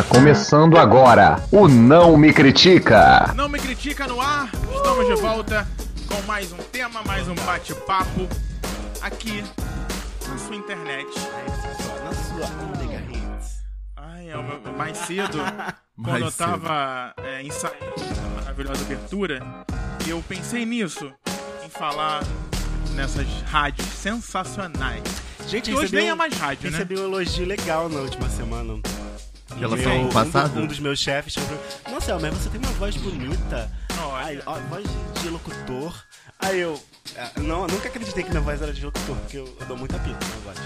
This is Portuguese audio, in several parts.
Está começando agora o Não Me Critica. Não me critica no ar, estamos de volta com mais um tema, mais um bate-papo aqui na sua internet. Na sua Omega Hits. Ai, é o meu- mais cedo, quando eu tava é, ensaiando essa maravilhosa abertura, eu pensei nisso, em falar nessas rádios sensacionais. Gente, Que hoje nem é mais rádio, né? Recebi um elogio legal na última semana. Meu- semana um, um dos meus chefes mim, Nossa, Elmer, você tem uma voz bonita. Ai, ó, voz de, locutor. Aí eu. ah, Não, nunca acreditei que minha voz era de locutor, porque eu, eu dou muita pita na minha voz.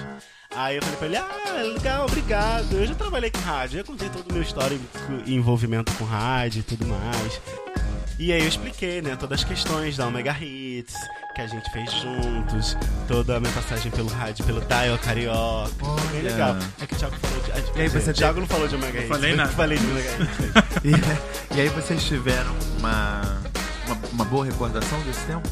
Aí eu falei pra ele, ah, legal, obrigado. Eu já trabalhei com rádio, eu contei todo o meu histórico e envolvimento com rádio e tudo mais. E aí eu expliquei, né, todas as questões da Omega Hits, que a gente fez juntos, toda a minha passagem pelo rádio, pelo Dial Carioca. Foi bem Olha. legal. É que o Thiago falou de. ah, E aí você o Thiago não falou de Omega Hits. falei eu nada. falei de Omega Hits. E, e aí vocês tiveram uma, uma, uma boa recordação desse tempo?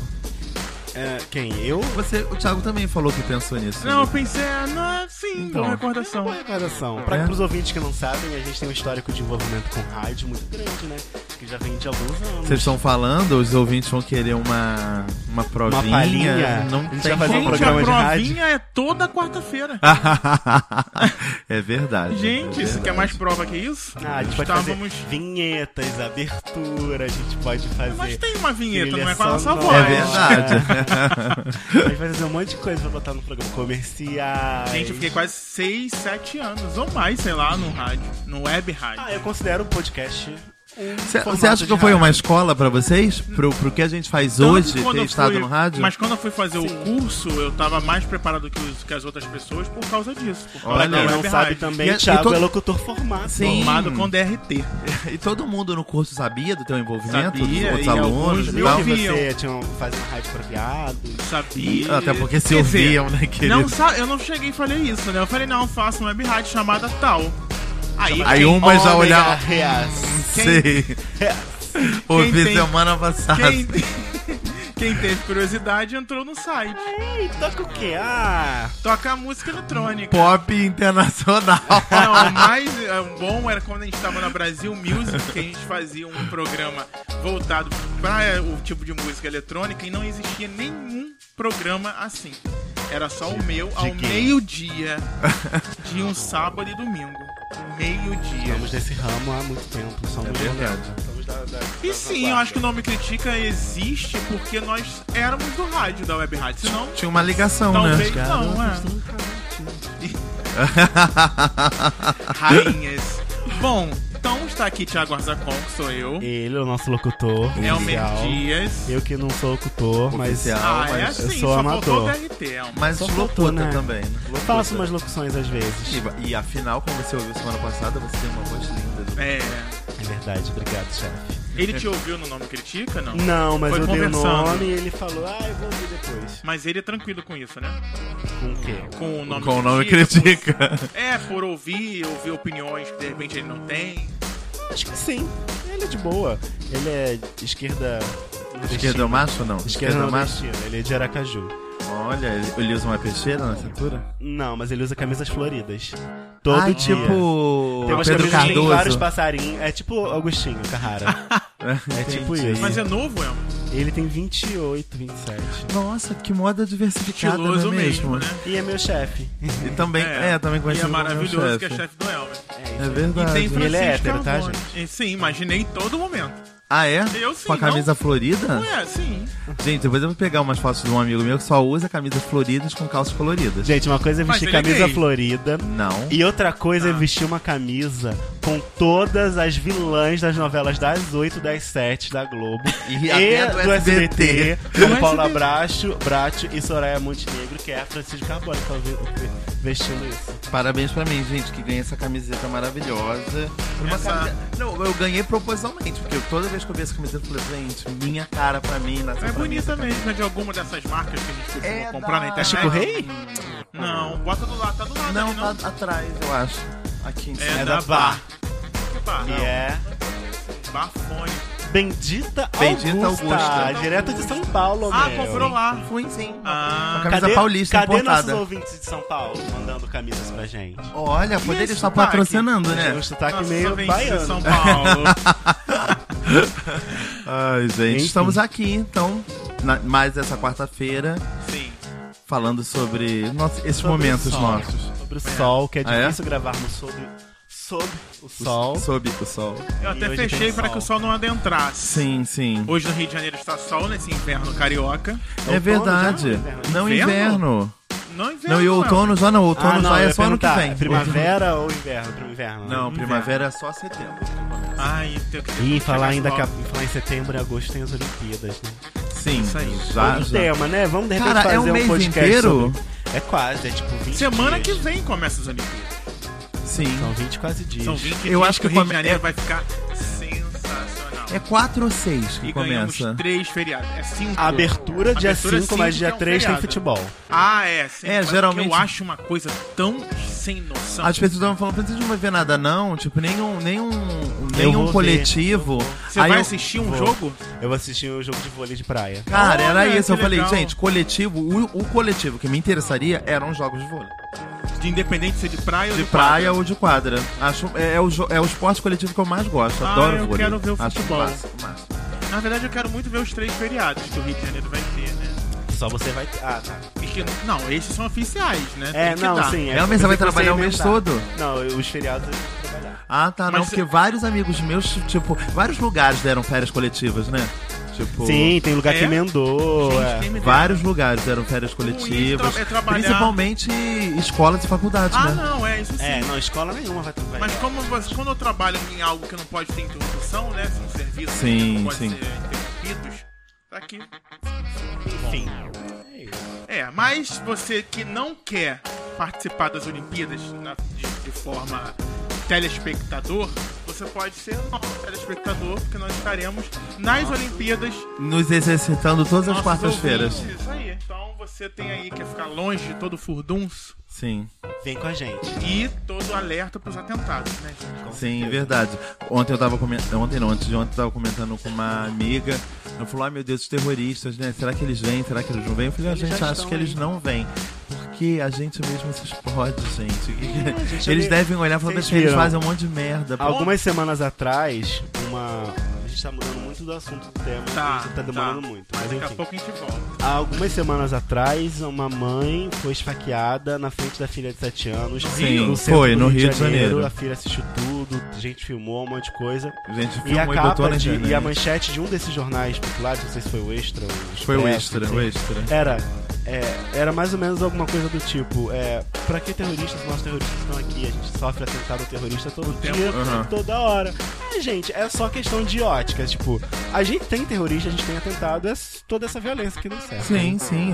É, quem? Eu? Você, o Thiago também falou que pensou nisso. Não, eu né? pensei, ah, não, sim, Então. boa recordação. Boa recordação. Pra, É. Pros ouvintes que não sabem, a gente tem um histórico de envolvimento com rádio muito grande, né? Que já vem de alguns anos. Vocês estão falando, os ouvintes vão querer uma, uma provinha. palhinha? Não A gente tem vai fazer um programa a de rádio. provinha é toda quarta-feira. é verdade. Gente, é isso quer verdade. mais prova que isso? Ah, a gente pode fazer Estávamos... vinhetas, abertura, a gente pode fazer. Mas tem uma vinheta, não é com a nossa voz. É verdade. A gente vai fazer um monte de coisa pra botar no programa. Comerciais. Gente, eu fiquei quase 6, 7 anos, ou mais, sei lá, no rádio, no web rádio. Ah, eu considero o podcast Você acha que foi uma escola pra vocês? Pro, pro que a gente faz Tanto hoje, ter eu estado fui- no rádio? Mas quando eu fui fazer Sim. o curso, eu tava mais preparado que, os- que as outras pessoas por causa disso. Por causa Olha, não web sabe também, E- e Thiago todo- é locutor formado. Sim. Formado com DRT. E todo mundo no curso sabia do teu envolvimento? Sabia, dos outros e alunos e tal? que você tinha um, uma rádio pra viados. Sabia. Até porque se Quer dizer, ouviam, né, querido? Não, eu não cheguei e falei isso, né? Eu falei, não, faço uma web rádio chamada tal. Aí, Aí já Ômega olhava. Reais. Sei. Ouvi tem- semana passada. quem, quem teve curiosidade entrou no site. Ei, toca o quê? Ah, Toca música eletrônica. Pop internacional. Não, o mais é, bom era quando a gente tava na Brasil Music, que a gente fazia um programa voltado para o tipo de música eletrônica e não existia nenhum programa assim. Era só o meu ao meio-dia de um sábado e domingo. Meio-dia. estamos nesse ramo há muito tempo. Somos É verdade. Da, da, E sim, eu acho que o Nome Critica existe porque nós éramos do rádio, da web rádio. Senão, Tinha uma ligação, talvez né? não, é. Rainhas. Bom, então está aqui Thiago Arzacon, que sou eu. Ele é o nosso locutor. Elmer oficial. Dias. Eu que não sou locutor, mas. Ah, é mas assim, eu sou só amador. DRT, Elmer. Mas Só locuta né? também. né? Locuta. faço umas locuções às vezes. E, e afinal, como você ouviu semana passada, você tem uma voz linda. É. É verdade, obrigado, chefe. Ele te ouviu no Nome Critica, não? Não, mas Foi eu dei o nome e ele falou, ah, eu vou ouvir depois. Mas ele é tranquilo com isso, né? Com o quê? Com o nome Com o nome Critica, critica. por- É, por ouvir, ouvir opiniões que de repente ele não tem. Acho que sim. Ele é de boa. Ele é de esquerda. Esquerda macho ou não? Esquerda macho? nordestina. Ele é de Aracaju. Olha, ele- usa uma peixeira na cintura? Não, mas ele usa camisas floridas. Todo Ai, dia. tipo Tem umas Pedro camisas que tem vários Cardoso. passarinhos. É tipo Augustinho Carrara. É tipo Entendi. isso. Mas é novo, Elmer? Ele tem 28, 27. Nossa, que moda diversificada, Estiloso não é mesmo? mesmo, né? E é meu chefe. E também, é, também E conhecido é como meu maravilhoso que é chefe. do Elmer. É, É verdade. E tem Francisco ele é hétero, tá, Carbone. E Sim, imaginei em todo momento. Ah, é? Eu sim, Com a camisa não? florida? Ué, sim. Gente, depois eu vou pegar umas fotos de um amigo meu que só usa camisas floridas com calças coloridas. Gente, uma coisa é vestir é camisa gay. florida. Não. E outra coisa é Ah. vestir uma camisa com todas as vilãs das novelas das 8, das 7 da Globo. E E, até do do SBT, SBT. como Do Paula. Bracho, Bracho e Soraya Montenegro, que é a Francisco Carbone que tá vestindo isso. Parabéns pra mim, gente, que ganhei essa camiseta maravilhosa. Uma Essa- camisa- Não, eu ganhei propositalmente, porque toda vez que eu vi essa camiseta, eu falei, gente, minha cara pra mim, nasceu É bonita mesmo, é de alguma dessas marcas que a gente costuma É comprar da- na É internet. Chico Rei? Não, bota do lado, tá do lado Não, ali, não. tá atrás, eu acho. Aqui em cima. É, É da da Bar. Que bar? Que é. Bafone. Bendita, Bendita Augusta, Augusta. direto de São Paulo, Ah, meu. comprou lá. Fui sim. Ah, A camisa paulista cadê importada. nossos ouvintes de São Paulo mandando camisas pra gente? Olha, poderia estar sotaque? patrocinando, né? um sotaque nossos meio baiano. São Paulo. Ai, gente, Enfim. estamos aqui, então, na- mais essa quarta-feira, Sim. falando sobre nossa- esses Sobre momentos nossos. Sobre o sol, que é Ah, é? difícil gravarmos sobre, sobre o sol. Sob o sol. Eu até fechei para que o sol não adentrasse. Sim, sim. Hoje no Rio de Janeiro está sol nesse inverno carioca. É verdade. já? Inverno? Não Inverno? inverno. Não inverno. Não, e outono já não. Outono Ah, não, já é só ano que vem. é Primavera ou inverno? Pro inverno. né? Não, primavera é só setembro. que. Ai, tem que E falar ainda que a- falar em setembro e agosto tem as Olimpíadas, né? Sim, Isso aí. já, Outro já. tema, né? Vamos de repente Cara, fazer é um mês podcast inteiro? sobre- É quase, é tipo 20 Semana que dias. vem começa as Olimpíadas. Sim. São 20 quase dias. São 20 Eu dias acho que o que Rio de Janeiro é- vai ficar sensacional. É 4 ou 6 que e começa. três feriados. É cinco. A abertura dia Abertura 5, mas dia que é um 3 tem futebol. Ah, é. Sim, É, mas geralmente- Eu acho uma coisa tão sem noção. As pessoas estavam falando, vocês não vai ver nada não, tipo, nenhum, nenhum, nenhum ver, coletivo. Você Aí vai eu- assistir um Vou. jogo? Eu vou assistir o jogo de vôlei de praia. Cara, era Olha, isso. Eu que falei, legal. gente, coletivo, o, o coletivo que me interessaria eram os jogos de vôlei. De independente se é de praia ou De de praia quadra? ou de quadra. Acho, é, é o, é o esporte coletivo que eu mais gosto. Ah, Adoro eu vôlei. quero ver o Acho futebol. massa, massa. Na verdade, eu quero muito ver os três feriados que o Rio de Janeiro vai ter, né? Só você vai. Ah, tá. E que- não, esses são oficiais, né? É, não, dar. sim. É, mas eu você vai trabalhar o mês todo? Não, os feriados eu vou trabalhar. Ah, tá, não, Mas porque vários amigos meus, tipo, vários lugares deram férias coletivas, né? Tipo, Sim, tem lugar que É? emendou. Gente, é. vários lugares deram férias coletivas. tra- é Principalmente escolas e faculdades, Ah, né? não, é isso sim. É, não, escola nenhuma vai trabalhar. Mas como você, quando eu trabalho em algo que não pode ter interrupção, né? São serviços Sim, que não podem sim. ser interrompidos, tá aqui. Enfim. É. É, mas você que não quer participar das Olimpíadas na- de, de forma telespectador, você pode ser nosso telespectador, porque nós estaremos nas Olimpíadas Nos exercitando todas as quartas-feiras. Isso aí. Então você tem aí que ficar longe de todo furdunço Sim, Vem com a gente. e todo alerta pros atentados, né, gente? sim, verdade. Ontem eu tava comentando. Ontem não, antes de ontem eu tava comentando com uma amiga. Ela falou, ai meu Deus, os terroristas, né? Será que eles vêm? Será que eles não vêm? Eu falei, a Eles gente acha que eles não vêm. Porque a gente mesmo se explode, gente. É, gente, eles devem olhar e falar que eles fazem um monte de merda. pô. Algumas semanas atrás, uma. A gente tá mudando muito do assunto do tema, Tá, a gente tá demorando tá. muito. Mas Mas daqui a enfim. pouco a gente volta. Há algumas semanas atrás, uma mãe foi esfaqueada na frente da filha de 7 anos. Sim, no centro foi, no Rio de Janeiro. A filha assistiu tudo, a gente filmou um monte de coisa. A gente E a filmou e, botou capa na de, internet. e a manchete de um desses jornais populares, não sei se foi o Extra, o Foi o extra, enfim, o extra. Era, é, era mais ou menos alguma coisa do tipo, é, pra que terroristas? Nossos terroristas estão aqui, a gente sofre atentado terrorista todo tempo. dia, Aham. toda hora. É, gente, é só questão de ótica, tipo, a gente tem terrorista, a gente tem atentado, é toda essa violência que nos serve. Sim, sim.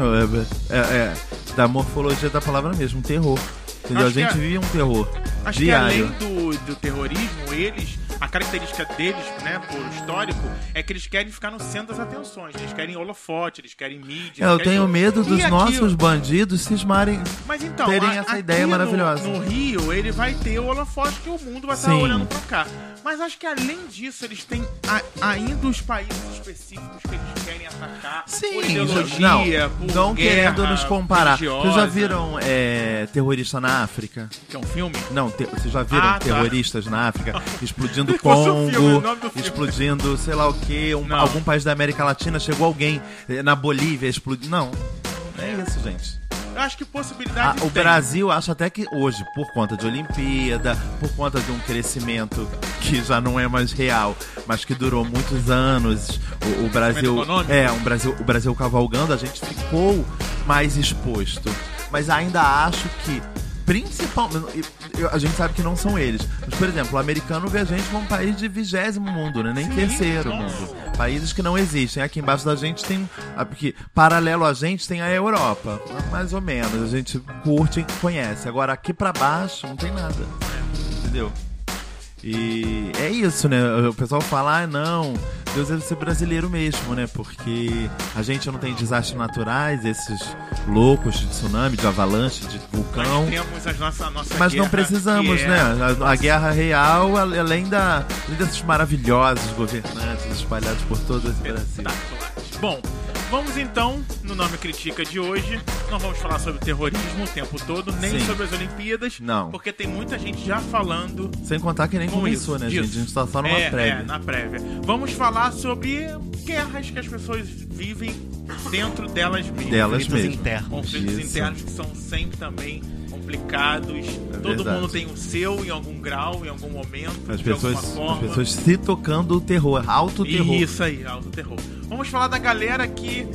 É, é- é da morfologia da palavra mesmo, terror. Entendeu? Acho a gente é- vive um terror Acho diário. que além do, do terrorismo, eles, a característica deles, né, por histórico, é que eles querem ficar no centro das atenções. Eles querem holofote, eles querem mídia. Eu querem tenho medo dos nossos bandidos cismarem. Mas então, terem a- essa ideia no- maravilhosa. No, Rio, ele vai ter o holofote que o mundo vai estar Sim. olhando pra cá. Mas acho que além disso, eles têm a- ainda os países específicos que eles querem atacar. por Sim, ideologia, não, por não guerra querendo nos comparar. Vocês já religiosa. viram é, terrorista na África? Que é um filme? Não, te- vocês já viram Ah, tá. terroristas na África explodindo Se fosse um filme, o Congo, do filme. explodindo sei lá o que, Não. algum país da América Latina, chegou alguém eh, na Bolívia explodindo. Não, é isso, gente. Eu acho que Ah, possibilidade o tem. Brasil, acho até que hoje, por conta de Olimpíada, por conta de um crescimento que já não é mais real, mas que durou muitos anos, o, o Brasil, é, um Brasil, o Brasil cavalgando, a gente ficou mais exposto. Mas ainda acho que principalmente, a gente sabe que não são eles. Mas, por exemplo, o americano vê a gente como um país de vigésimo mundo, né? Nem Sim, terceiro mundo. Países que não existem. Aqui embaixo da gente tem. Porque paralelo a gente tem a Europa. Mais ou menos. A gente curte e conhece. Agora aqui pra baixo não tem nada. Entendeu? E é isso, né? O pessoal fala, ah, não, Deus é ser brasileiro mesmo, né? Porque a gente não tem desastres naturais, esses loucos de tsunami, de avalanche, de vulcão. Nós temos a nossa, nossa Mas não precisamos, é- né? A, a guerra real, além, da, além desses maravilhosos governantes espalhados por todo esse Brasil. Bom, vamos então no Nome Critica de hoje. Não vamos falar sobre terrorismo o tempo todo, nem Sim. sobre as Olimpíadas. Não. Porque tem muita gente já falando Sem contar que nem com começou, isso. né, disso. gente? A gente tá só numa é, prévia. É, na prévia. Vamos falar sobre guerras que as pessoas vivem dentro delas mesmas. Delas Conflitos mesmo. internos. Conflitos Isso. internos que são sempre também complicados. Todo verdade. mundo tem o seu em algum grau, em algum momento, As de pessoas, alguma as forma. pessoas se tocando o terror, alto terror. Isso aí, alto terror. Vamos falar da galera que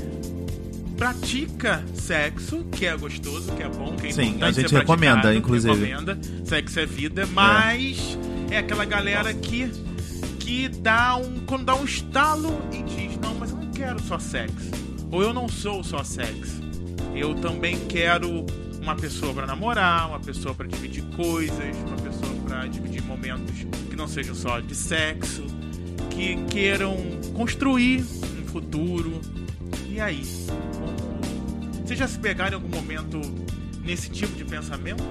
pratica sexo, que é gostoso, que é bom, que é Sim, a gente recomenda, inclusive. Recomenda. Sexo é vida, mas é, aquela galera que que dá um quando dá um estalo e diz: "Não, mas eu não quero só sexo". Ou eu não sou só sexo. Eu também quero uma pessoa pra namorar, uma pessoa pra dividir coisas, uma pessoa pra dividir momentos que não sejam só de sexo, que queiram construir futuro. E aí? Vocês já se pegaram em algum momento nesse tipo de pensamento?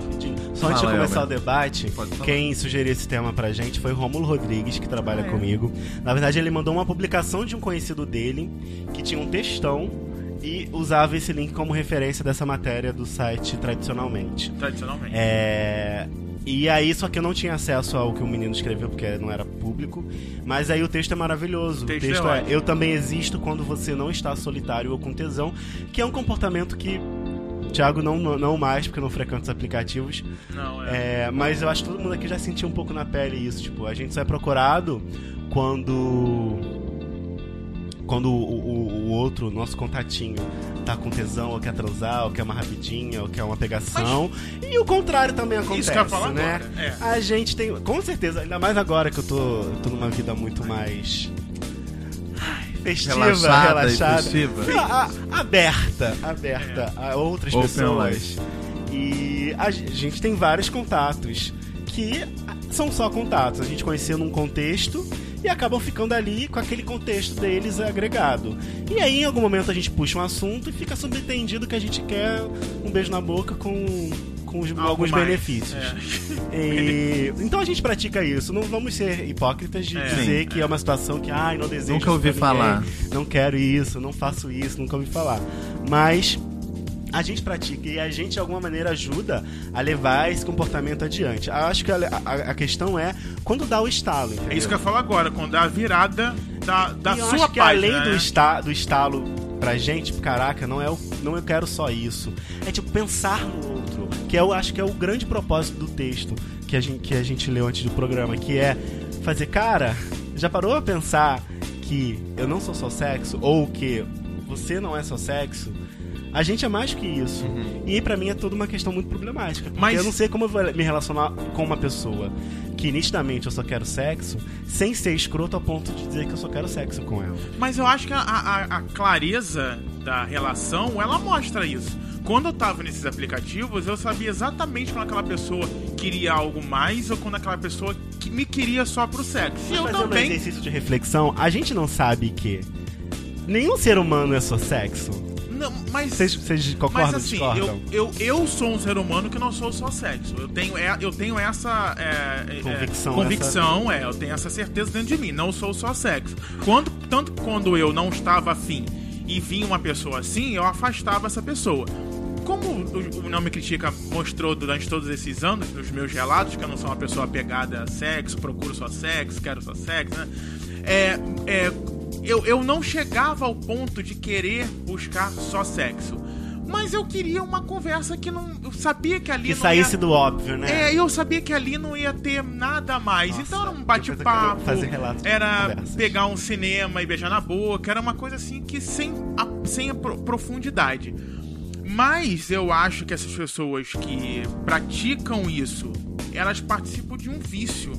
Só antes de começar o debate, quem sugeriu esse tema pra gente foi Rômulo Rodrigues, que trabalha Ah, é? comigo. Na verdade, ele mandou uma publicação de um conhecido dele que tinha um textão e usava esse link como referência dessa matéria do site tradicionalmente. Tradicionalmente. É. E aí, só que eu não tinha acesso ao que o menino escreveu, porque não era público. Mas aí o texto é maravilhoso. O texto texto é é. Eu também existo quando você não está solitário ou com tesão, que é um comportamento que. Thiago não, não mais, porque eu não frequento os aplicativos. Não, é. É, mas eu acho que todo mundo aqui já sentiu um pouco na pele isso. Tipo, a gente só é procurado quando. Quando o, o- o outro, nosso contatinho, tá com tesão, ou quer transar, ou quer uma rapidinha, ou quer uma pegação. E o contrário também acontece, Isso que eu ia falar né? agora, é. A gente tem. Com certeza, ainda mais agora que eu tô, tô numa vida muito mais. ai, Festiva, Relaxada relaxada. festiva. Não, a- aberta, aberta a outras Open pessoas. E a ge- gente tem vários contatos que são só contatos. A gente conheceu num contexto e acabam ficando ali com aquele contexto deles agregado. E aí, em algum momento, a gente puxa um assunto e fica subentendido que a gente quer um beijo na boca com, com os- alguns mais, benefícios. é. E- então a gente pratica isso. Não vamos ser hipócritas de É. dizer Sim, que é. uma situação que, ai, não desejo. Nunca ouvi falar. Não quero isso, não faço isso, nunca ouvi falar. Mas a gente pratica e a gente de alguma maneira ajuda a levar esse comportamento adiante. Eu acho que a, a- a questão é quando dá o estalo. É isso que eu falar agora, quando dá a virada da, da e eu sua acho que página. além do, né? esta, do estalo pra gente, caraca, não é o, não eu quero só isso. É tipo pensar no outro, que eu acho que é o grande propósito do texto que a gente, que a gente leu antes do programa, que é fazer, cara, já parou a pensar que eu não sou só sexo ou que você não é só sexo? A gente é mais que isso. E pra mim é toda uma questão muito problemática. Mas- eu não sei como eu vou me relacionar com uma pessoa que nitidamente eu só quero sexo, sem ser escroto a ponto de dizer que eu só quero sexo com ela. Mas eu acho que a, a- a clareza da relação, ela mostra isso. Quando eu tava nesses aplicativos, eu sabia exatamente quando aquela pessoa queria algo mais ou quando aquela pessoa que me queria só pro sexo. E eu um também. exercício de reflexão, a gente não sabe que nenhum ser humano é só sexo. Não, mas. Vocês, concordam Mas assim, ou eu, discordam? eu, eu sou um ser humano que não sou só sexo. Eu tenho, é, eu tenho essa. é, é, Convicção, convicção, é, eu tenho essa certeza dentro de mim. Não sou só sexo. Quando, tanto quando eu não estava afim e vinha uma pessoa assim, eu afastava essa pessoa. Como o, o Não Me Critica mostrou durante todos esses anos, nos meus relatos, que eu não sou uma pessoa apegada a sexo, procuro só sexo, quero só sexo, né? É, é, eu, eu não chegava ao ponto de querer buscar só sexo. Mas eu queria uma conversa que não. Eu sabia que ali Que saísse ia... do óbvio, né? É, eu sabia que ali não ia ter nada mais. Nossa, então era um bate-papo. Era pegar um cinema e beijar na boca. Era uma coisa assim que sem a, sem a pro- profundidade. Mas eu acho que essas pessoas que praticam isso, elas participam de um vício.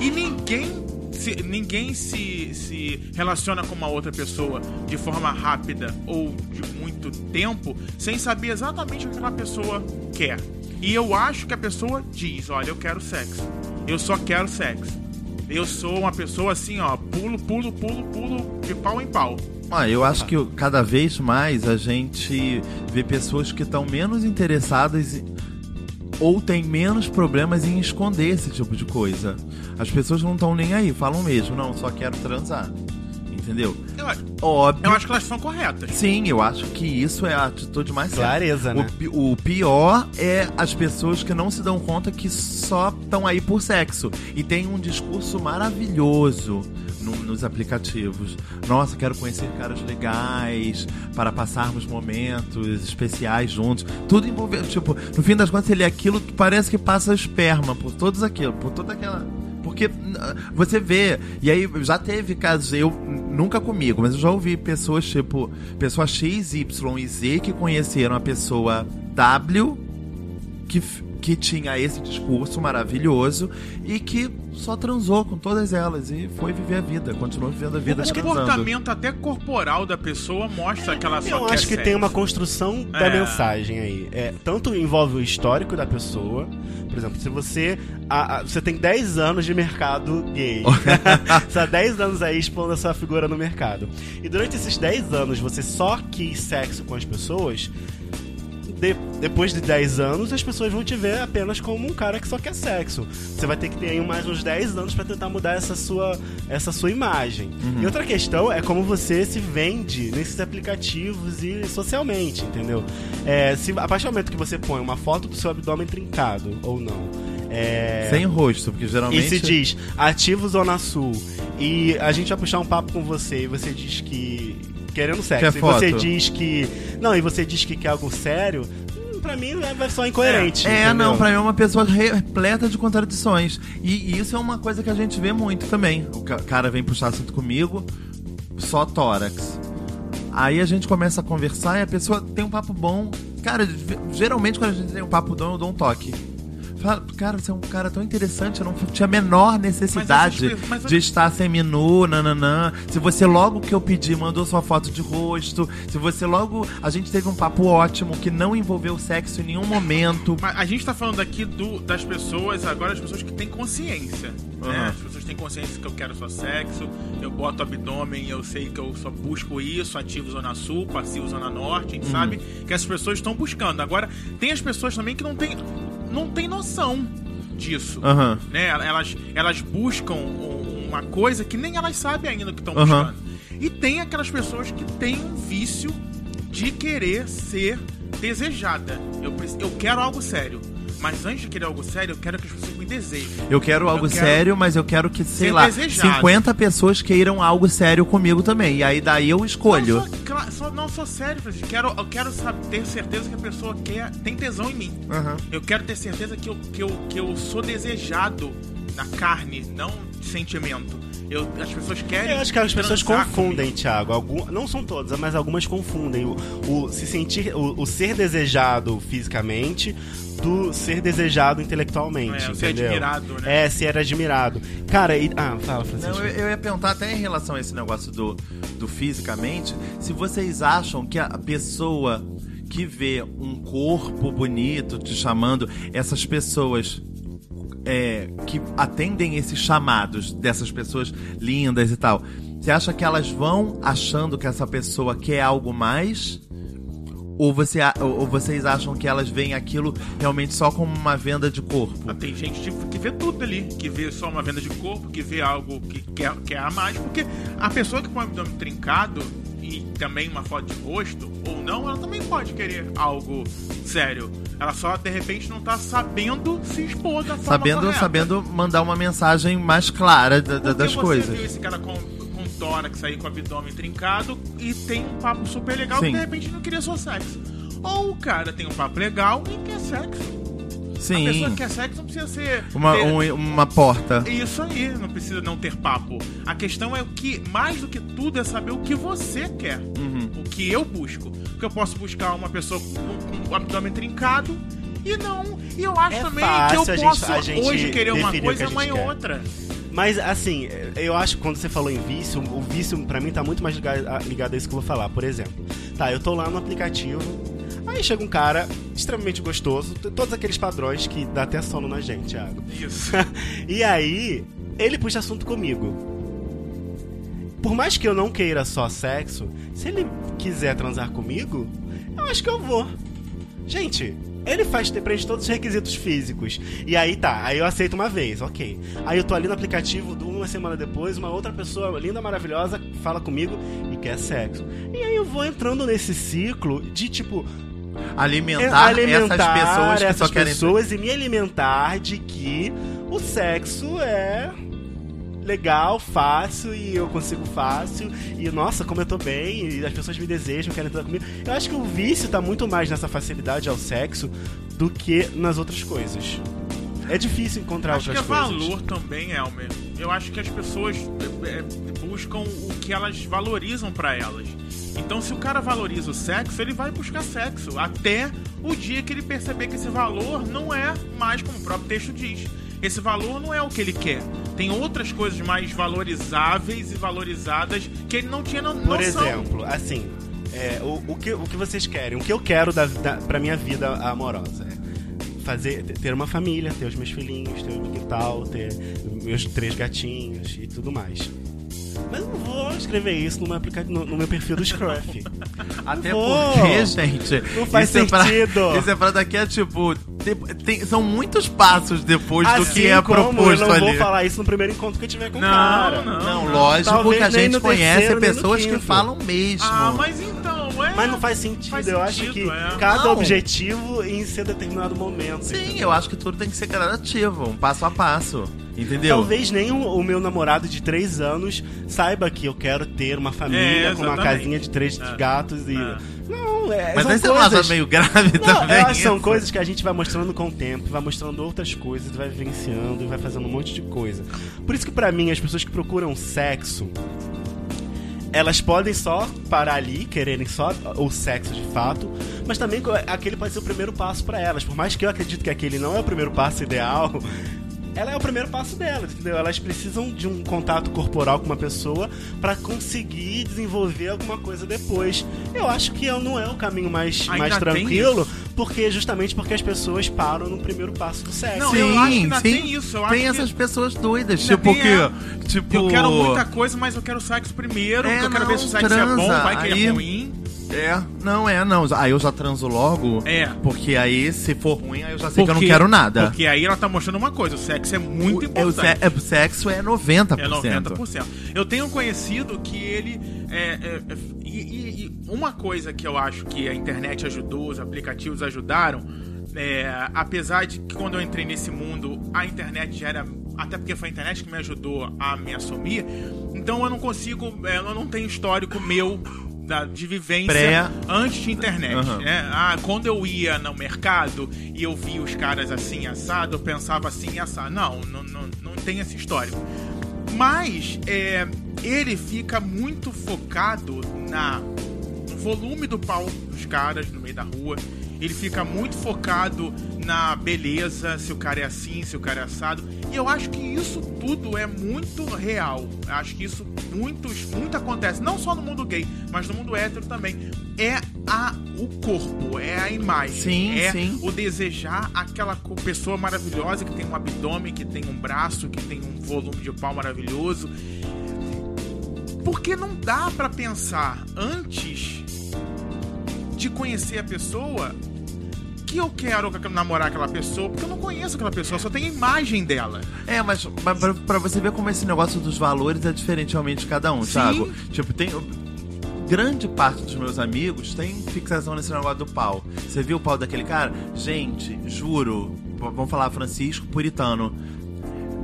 E ninguém se, ninguém se, se relaciona com uma outra pessoa de forma rápida ou de muito tempo sem saber exatamente o que aquela pessoa quer. E eu acho que a pessoa diz: Olha, eu quero sexo. Eu só quero sexo. Eu sou uma pessoa assim, ó, pulo, pulo, pulo, pulo, de pau em pau. Ah, eu acho que cada vez mais a gente vê pessoas que estão menos interessadas ou têm menos problemas em esconder esse tipo de coisa. As pessoas não estão nem aí, falam mesmo, não, só quero transar. Entendeu? Eu, acho- Óbvio. eu acho que elas são corretas. Sim, eu acho que isso é a atitude mais certa. Clareza, né? O, o pior é as pessoas que não se dão conta que só estão aí por sexo. E tem um discurso maravilhoso no- nos aplicativos. Nossa, quero conhecer caras legais para passarmos momentos especiais juntos. Tudo envolvendo, tipo, no fim das contas ele é aquilo que parece que passa esperma por todos aquilo, por toda aquela porque n- você vê, e aí já teve casos, eu nunca comigo, mas eu já ouvi pessoas tipo, pessoa X, Y e Z que conheceram a pessoa W que, que tinha esse discurso maravilhoso e que só transou com todas elas e foi viver a vida, continuou vivendo a vida O comportamento até corporal da pessoa mostra que ela só Eu quer acho que sexo. tem uma construção da É. mensagem aí. É, tanto envolve o histórico da pessoa. Por exemplo, se você. a- a- você tem 10 anos de mercado gay. você há 10 anos aí expondo a sua figura no mercado. E durante esses 10 anos você só quis sexo com as pessoas. De- depois de 10 anos, as pessoas vão te ver apenas como um cara que só quer sexo. Você vai ter que ter aí mais uns 10 anos pra tentar mudar essa sua, essa sua imagem. E outra questão é como você se vende nesses aplicativos e socialmente, entendeu? É, se, a partir do momento que você põe uma foto do seu abdômen trincado ou não. É, Sem rosto, porque e geralmente se diz ativo Zona Sul e a gente vai puxar um papo com você e você diz que. Querendo sexo. Quer e você diz que. Não, e você diz que quer algo sério. hum, Pra mim vai só incoerente. É, entendeu? não, pra mim é uma pessoa repleta de contradições. E, e isso é uma coisa que a gente vê muito também. O ca- cara vem puxar assunto comigo, só tórax. Aí a gente começa a conversar e a pessoa tem um papo bom. Cara, geralmente quando a gente tem um papo bom, eu dou um toque. Fala, cara, você é um cara tão interessante, eu não tinha a menor necessidade Mas essas- mas- de estar seminu, nananã. Se você logo que eu pedi mandou sua foto de rosto, se você logo. A gente teve um papo ótimo que não envolveu sexo em nenhum momento. Mas a gente tá falando aqui do, das pessoas, agora as pessoas que têm consciência. Né? Aham. As pessoas têm consciência que eu quero só sexo, eu boto abdômen, eu sei que eu só busco isso, ativo Zona Sul, passivo Zona Norte, a gente sabe que as pessoas estão buscando. Agora, tem as pessoas também que não têm não tem noção disso. Aham. né? Elas, elas buscam um- uma coisa que nem elas sabem ainda o que estão Aham. buscando. E tem aquelas pessoas que têm um vício de querer ser desejada. Eu, eu quero algo sério. Mas antes de querer algo sério, eu quero que as pessoas me desejem. Eu quero algo quero sério, mas eu quero que, sei lá, desejado. 50 pessoas queiram algo sério comigo também. E aí daí eu escolho. Não, só, cla- só- não sou sério, Francisco. Quero, eu quero saber, ter certeza que a pessoa quer, tem tesão em mim. Aham. Eu quero ter certeza que eu, que eu, que eu sou desejado na carne, não de sentimento. Eu, as pessoas querem. Eu acho que as pessoas confundem, Thiago. Algum, não são todas, mas algumas confundem o, o se sentir, o, o ser desejado fisicamente do ser desejado intelectualmente. É, o ser entendeu? admirado, né? É, ser admirado. Cara, e, ah, fala, Francisco. Não, eu, eu ia perguntar até em relação a esse negócio do, do fisicamente, se vocês acham que a pessoa que vê um corpo bonito te chamando, essas pessoas é, que atendem esses chamados dessas pessoas lindas e tal, você acha que elas vão achando que essa pessoa quer algo mais? Ou, você, ou vocês acham que elas veem aquilo realmente só como uma venda de corpo? Ah, Tem gente que- que vê tudo ali, que vê só uma venda de corpo, que vê algo que quer, quer a mais, porque a pessoa que põe o abdômen trincado e também uma foto de rosto, ou não, ela também pode querer algo sério. Ela só, de repente, não tá sabendo se expor da forma Sabendo, correta. sabendo mandar uma mensagem mais clara da- da- das você coisas. viu esse cara com, com tórax aí, com o abdômen trincado, e tem um papo super legal Sim. que de repente não queria só sexo. Ou o cara tem um papo legal e quer sexo. A pessoa Sim. que quer sexo não precisa ser. Uma, ter- um- uma porta. Isso aí, não precisa não ter papo. A questão é o que, mais do que tudo, é saber o que você quer. Uhum. O que eu busco. Porque eu posso buscar uma pessoa com, com o abdômen trincado e não. E eu acho É também fácil que a eu gente- posso a gente hoje querer uma coisa a e gente amanhã outra. Mas assim, eu acho que quando você falou em vício, o vício pra mim tá muito mais ligado a, ligado a isso que eu vou falar. Por exemplo, tá, eu tô lá no aplicativo, aí chega um cara extremamente gostoso, todos aqueles padrões que dá até sono na gente, Thiago. Isso. e aí, ele puxa assunto comigo. Por mais que eu não queira só sexo, se ele quiser transar comigo, eu acho que eu vou. Gente, ele faz preenche todos os requisitos físicos. E aí tá, aí eu aceito uma vez, ok. Aí eu tô ali no aplicativo, uma semana depois, uma outra pessoa linda, maravilhosa, fala comigo e quer sexo. E aí eu vou entrando nesse ciclo de tipo. Alimentar, alimentar essas pessoas que essas só querem. pessoas e me alimentar de que o sexo é legal, fácil e eu consigo fácil e nossa, como eu tô bem e as pessoas me desejam, querem estar comigo. Eu acho que o vício tá muito mais nessa facilidade ao sexo do que nas outras coisas. É difícil encontrar Acho que é outras coisas. valor também, Elmer. Eu acho que as pessoas é, é, buscam o que elas valorizam pra elas. Então, se o cara valoriza o sexo, ele vai buscar sexo. Até o dia que ele perceber que esse valor não é mais como o próprio texto diz. Esse valor não é o que ele quer. Tem outras coisas mais valorizáveis e valorizadas que ele não tinha no, Por noção. exemplo, assim, é, o, o, que, o que vocês querem, o que eu quero da, da, pra minha vida amorosa é fazer, ter uma família, ter os meus filhinhos, ter o meu quintal, ter meus três gatinhos e tudo mais. Mas eu não vou escrever isso no meu, aplica- no, no meu perfil do Scruff. Até Vou. porque, gente. Não faz isso é pra- sentido. isso é pra daqui a tipo. tem- são muitos passos depois do Assim que é como proposto eu não ali. vou falar isso no primeiro encontro que eu tiver com o cara. não. Não, lógico Talvez que a gente conhece terceiro, pessoas que falam mesmo. Ah, mas então, é. Mas não faz sentido. Faz eu acho sentido, que é. cada Não. objetivo em seu determinado momento. Sim, entendeu? eu acho que tudo tem que ser gradativo, um passo a passo. Entendeu? Talvez nem o, o meu namorado de 3 anos saiba que eu quero ter uma família É, com uma casinha de três É. gatos e. É. Não, é. Mas são aí você não coisas... meio grave Não, também. acho que são coisas que a gente vai mostrando com o tempo, vai mostrando outras coisas, vai vivenciando e vai fazendo um monte de coisa. Por isso que pra mim, as pessoas que procuram sexo, elas podem só parar ali, quererem só o sexo de fato, mas também aquele pode ser o primeiro passo pra elas. Por mais que eu acredito que aquele não é o primeiro passo ideal, ela é o primeiro passo delas, entendeu? Elas precisam de um contato corporal com uma pessoa pra conseguir desenvolver alguma coisa depois. Eu acho que não é o caminho mais, Ainda mais tranquilo, porque justamente porque as pessoas param no primeiro passo do sexo. Não, Sim, eu acho que ainda sim. tem isso, eu acho tem que- essas pessoas doidas, Ainda tipo que. a- Tipo. Eu quero muita coisa, mas eu quero sexo primeiro, É, porque eu quero ver não, se o sexo é bom, transa, vai que ele aí- é ruim. É, não é, não. Aí eu já transo logo. É. Porque aí, se for ruim, aí eu já sei que eu não Porque- quero nada. Porque aí ela tá mostrando uma coisa, o sexo é muito O- é, o, importante. é, o sexo é 90%. É 90%. Eu tenho um conhecido que ele. É, é, é, e, e- e uma coisa que eu acho que a internet ajudou, os aplicativos ajudaram, é, apesar de que quando eu entrei nesse mundo, a internet já era. Até porque foi a internet que me ajudou a me assumir. Então eu não consigo. é, Eu não tenho histórico meu. da- de vivência Pré- antes de internet, Aham. né? Ah, quando eu ia no mercado e eu via os caras assim assado, eu pensava assim assado. Não, não, não, não tem esse histórico. Mas é, ele fica muito focado na no volume do pau dos caras no meio da rua. Ele fica muito focado na beleza, se o cara é assim, se o cara é assado. E eu acho que isso tudo é muito real. Eu acho que isso muitos, muito acontece, não só no mundo gay, mas no mundo hétero também. É a, o corpo, é a imagem. Sim, é sim. o desejar aquela pessoa maravilhosa que tem um abdômen, que tem um braço, que tem um volume de pau maravilhoso. Porque não dá pra pensar antes de conhecer a pessoa que eu quero namorar aquela pessoa, porque eu não conheço aquela pessoa, só tenho a imagem dela. É, mas, mas pra, pra você ver como esse negócio dos valores é diferente realmente de cada um, Sim. Thiago. Tipo, tem. Grande parte dos meus amigos tem fixação nesse negócio do pau. Você viu o pau daquele cara? Gente, juro, vamos falar Francisco Puritano.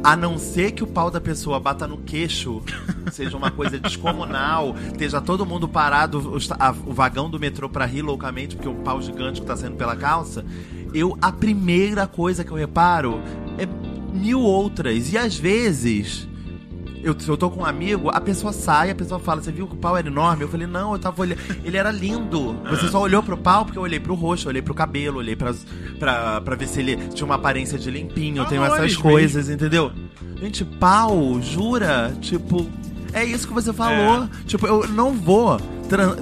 A não ser que o pau da pessoa bata no queixo, seja uma coisa descomunal, esteja todo mundo parado, o, a- o vagão do metrô pra rir loucamente, porque o pau gigante que tá saindo pela calça, eu, a primeira coisa que eu reparo é mil outras. E às vezes, eu, se eu tô com um amigo, a pessoa sai, a pessoa fala, você viu que o pau era enorme? Eu falei, não, eu tava olhando. Ele era lindo. Você só olhou pro pau porque eu olhei pro rosto, eu olhei pro cabelo, olhei pras, pra, pra ver se ele tinha uma aparência de limpinho. Eu tenho essas coisas, entendeu? Gente, pau, jura? Tipo. É isso que você falou. Tipo, eu não vou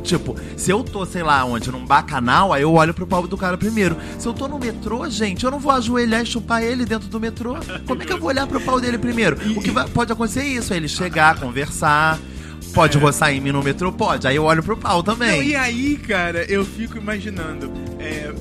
Tipo, se eu tô, sei lá onde, num bacanal, aí eu olho pro pau do cara primeiro. Se eu tô no metrô, gente, eu não vou ajoelhar e chupar ele dentro do metrô. Como é que eu vou olhar pro pau dele primeiro? O que vai- pode acontecer é isso, é ele chegar, conversar. Pode roçar em mim no metrô? Pode. Aí eu olho pro pau Não, também. e aí, cara, eu fico imaginando. é,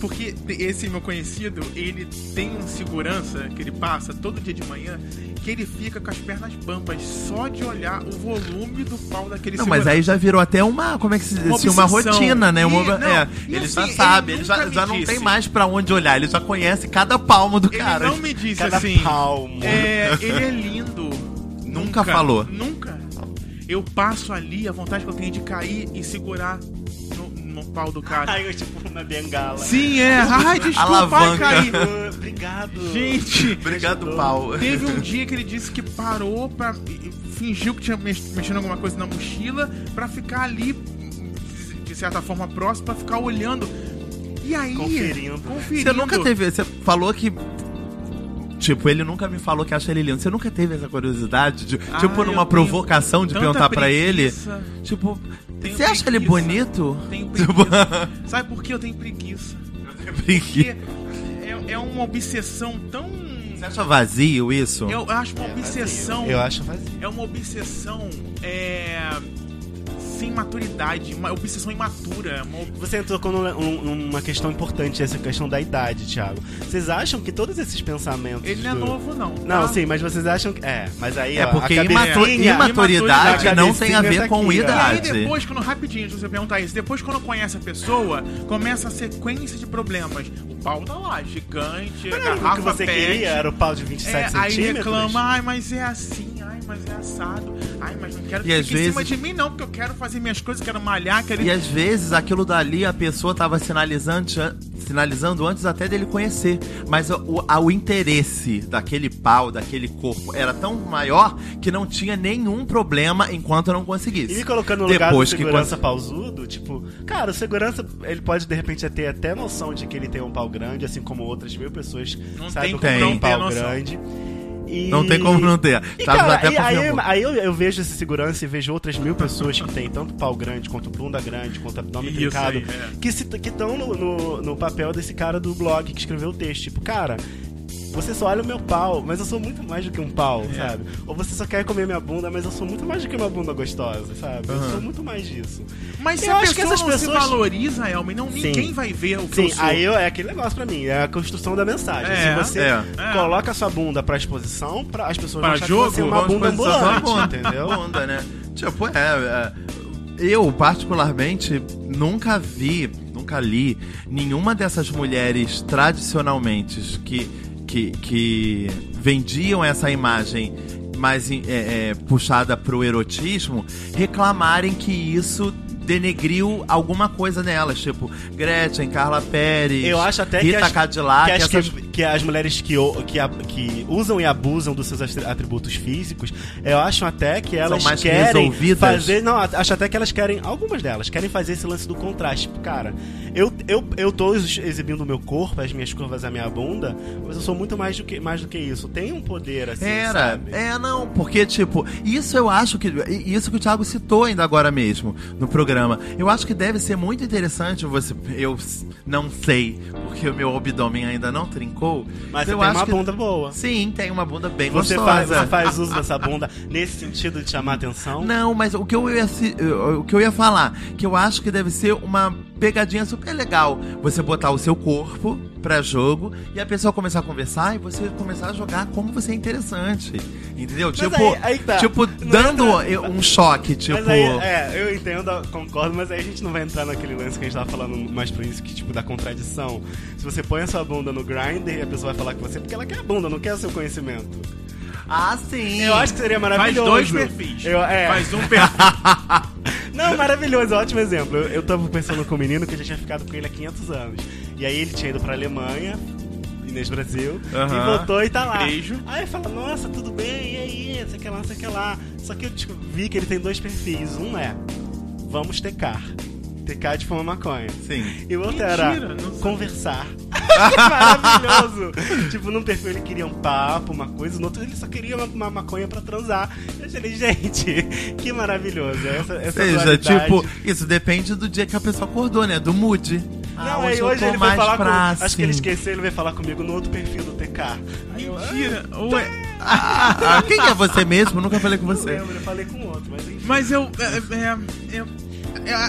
porque esse meu conhecido, ele tem um segurança que ele passa todo dia de manhã, que ele fica com as pernas bambas só de olhar o volume do pau daquele Não, mas aí já virou até uma, como é que se diz? Uma assim, uma rotina, né? Uma- E- não, é, ele assim, já ele sabe, ele, nunca já, já não disse. tem mais pra onde olhar, ele já conhece cada palmo do Ele cara. não me disse Cada assim. palmo. É, ele é lindo. Nunca falou. Nunca. Eu passo ali, a vontade que eu tenho de cair e segurar no, pau do cara. Ai, eu tipo uma bengala. Sim, é. Ai, desculpa, ai, Alavanca. caí. Ah, Obrigado. Gente, Obrigado, pau. teve um dia que ele disse que parou pra. fingiu que tinha mex- mexendo alguma coisa na mochila pra ficar ali, de certa forma, próximo, pra ficar olhando. E aí. Conferindo. Conferindo. Você nunca teve. Você falou que. Tipo, ele nunca me falou que acha ele lindo. Você nunca teve essa curiosidade? De, Ah, tipo, numa provocação de perguntar pra ele? Tipo, Tenho você acha ele preguiça. bonito? Tenho preguiça. Sabe por que eu tenho preguiça? Porque Porque- é, é uma obsessão tão. Você acha vazio isso? Eu acho uma obsessão. Eu acho vazio. É uma obsessão. É. Sem maturidade. Uma obsessão imatura. Uma Você tocou num- numa questão importante, essa questão da idade, Thiago. Vocês acham que todos esses pensamentos. Ele não é do- novo, não. Não, tá? sim, mas vocês acham que. É, mas aí. É ó, porque a imatu- imaturidade a não tem a cabecinha ver tá com aqui, ó. E aí idade. depois, quando rapidinho, se você perguntar isso, depois quando conhece a pessoa, começa a sequência de problemas. O pau tá lá, gigante, Não, garrafa o que você pet. queria era o pau de 27 É, aí centímetros. reclama, ai, mas é assim, mas é assado, ai, mas não quero E que às fique em cima vezes- de mim, não, porque eu quero fazer minhas coisas, quero malhar, quero. E às vezes aquilo dali a pessoa tava sinalizando, sinalizando antes até dele conhecer. Mas o, o interesse daquele pau, daquele corpo, era tão maior que não tinha nenhum problema enquanto não conseguisse. E me colocando no lugar do Depois que segurança pausudo, tipo, cara, o segurança, ele pode de repente ter até noção de que ele tem um pau grande, assim como outras mil pessoas Não sabem tem que tem um pau noção. E... Não tem como não ter. E, Sabe, cara, até e aí, confirmou. aí eu, eu vejo esse segurança e vejo outras mil pessoas que têm tanto pau grande, quanto bunda grande, quanto abdômen trincado, aí, é. que estão no, no, no papel desse cara do blog que escreveu o texto. Tipo, cara, você só olha o meu pau, mas eu sou muito mais do que um pau, É. sabe? Ou você só quer comer minha bunda, mas eu sou muito mais do que uma bunda gostosa, sabe? Eu Aham. sou muito mais disso. Mas se Eu a acho que pessoa essas não se pessoas- valoriza, Elma, não, Sim. ninguém vai ver o que Sim, eu sou. aí eu- é aquele negócio pra mim, é a construção da mensagem. É, Se você é. Coloca a sua bunda pra exposição, pra, as pessoas Pra vão achar jogo, que você é uma bunda ambulante, bunda, entendeu? Bunda, né? Tipo, é, é, Eu, particularmente, nunca vi, nunca li nenhuma dessas mulheres tradicionalmente que, que, que vendiam essa imagem mais é, é, puxada pro erotismo reclamarem que isso denegriu alguma coisa nelas, tipo Gretchen, Carla Pérez, Eu acho até que Rita as- Cadillac, que, essas... que, que as mulheres que, que, que usam e abusam dos seus atri- atributos físicos, eu acho até que elas querem resolvidas. fazer. Não, acho até que elas querem. Algumas delas querem fazer esse lance do contraste. Tipo, cara, eu, eu, eu tô ex- exibindo o meu corpo, as minhas curvas, a minha bunda, mas eu sou muito mais do que, mais do que isso. Tem um poder assim. Era, sabe? é, não, porque, tipo, isso eu acho que. Isso que o Thiago citou ainda agora mesmo no programa. Eu acho que deve ser muito interessante você. Eu não sei, porque o meu abdômen ainda não trincou. Mas você eu tem uma que- bunda boa. Sim, tem uma bunda bem Você gostosa. faz, você faz uso dessa bunda nesse sentido de chamar atenção? Não, mas o que eu ia o que eu ia falar, que eu acho que deve ser uma pegadinha super legal. Você botar o seu corpo pra jogo e a pessoa começar a conversar e você começar a jogar como você é interessante. Entendeu? tipo, aí- aí tá. tipo dando entra- um choque, tipo, aí, é, eu entendo, concordo, mas aí a gente não vai entrar naquele lance que a gente tava falando mais por isso, que tipo, da contradição. Se você põe a sua bunda no grinder, a pessoa vai falar com você porque ela quer a bunda, não quer o seu conhecimento. Ah, sim. Eu acho que seria Faz maravilhoso. dois perfis. Eu, é. Faz um perfil. Não, maravilhoso, ótimo exemplo. Eu, eu tava pensando com um menino que eu já tinha ficado com ele há 500 anos. E aí ele tinha ido pra Alemanha, Inês Brasil, Aham. e voltou e tá lá. Beijo. Aí fala, nossa, tudo bem, e aí, sei que lá, sei que lá. Só que eu tipo, vi que ele tem dois perfis. Um é, vamos tecar. Tecar de fumar maconha. Sim. E o outro Mentira, era conversar. Maravilhoso. tipo, num perfil ele queria um papo, uma coisa, no outro ele só queria uma, uma maconha pra transar. Eu falei, gente, que maravilhoso. Essa, Ou essa seja, dualidade. tipo, isso depende do dia que a pessoa acordou, né? Do mood. Ah, Não, aí eu hoje ele vai falar com. Acho que ele esqueceu, ele vai falar comigo no outro perfil do TK. Eu, Mentira. Ué, Ah, ah, quem é você mesmo? Nunca falei com não você. lembro, eu falei com outro, mas enfim. Mas eu. é, é, é, é,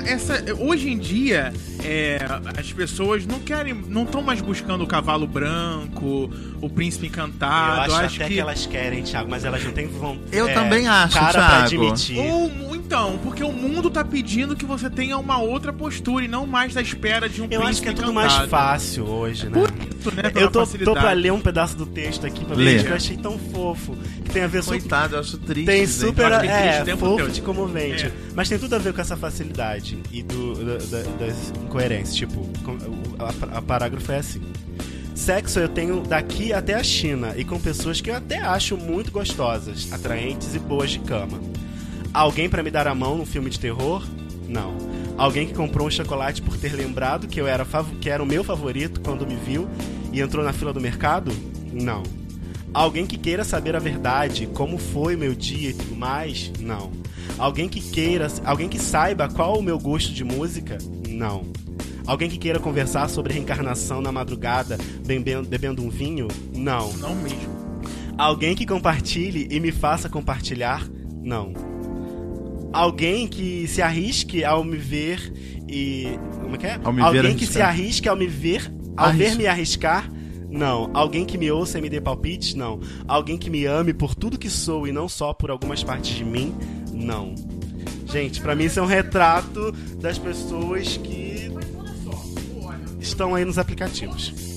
essa, hoje em dia, é, as pessoas não querem. não estão mais buscando o cavalo branco, o príncipe encantado. eu acho, até que... que elas querem, Thiago, mas elas não têm vontade. Eu também acho, cara pra Thiago. admitir. Ou, então, porque o mundo tá pedindo que você tenha uma outra postura e não mais da espera de um Eu acho que é príncipe tudo mais fácil hoje, né? Né, Eu tô, tô pra ler um pedaço do texto aqui pra ver, que eu achei tão fofo. Que tem a ver super. Coitado, eu acho triste. Tem super. Eu acho que triste É, tempo fofo de comovente. É. Mas tem tudo a ver com essa facilidade e do, da- da- das incoerências. Tipo, a, a parágrafo é assim. Sexo eu tenho daqui até a China e com pessoas que eu até acho muito gostosas, atraentes e boas de cama. Alguém pra me dar a mão num filme de terror? Não. Alguém que comprou um chocolate por ter lembrado que eu era que era o meu favorito quando me viu e entrou na fila do mercado? Não. Alguém que queira saber a verdade, como foi meu dia e tudo mais? Não. Alguém que queira, alguém que saiba qual o meu gosto de música? Não. Alguém que queira conversar sobre reencarnação na madrugada, bebendo, bebendo um vinho? Não. Não mesmo. Alguém que compartilhe e me faça compartilhar? Não. Alguém que se arrisque ao me ver e. Como é que é? Alguém que se arrisque ao me ver. Ao Arrisca. ver me arriscar? Não. Alguém que me ouça e me dê palpites? Não. Alguém que me ame por tudo que sou e não só por algumas partes de mim? Não. Gente, pra mim isso é um retrato das pessoas que estão aí nos aplicativos.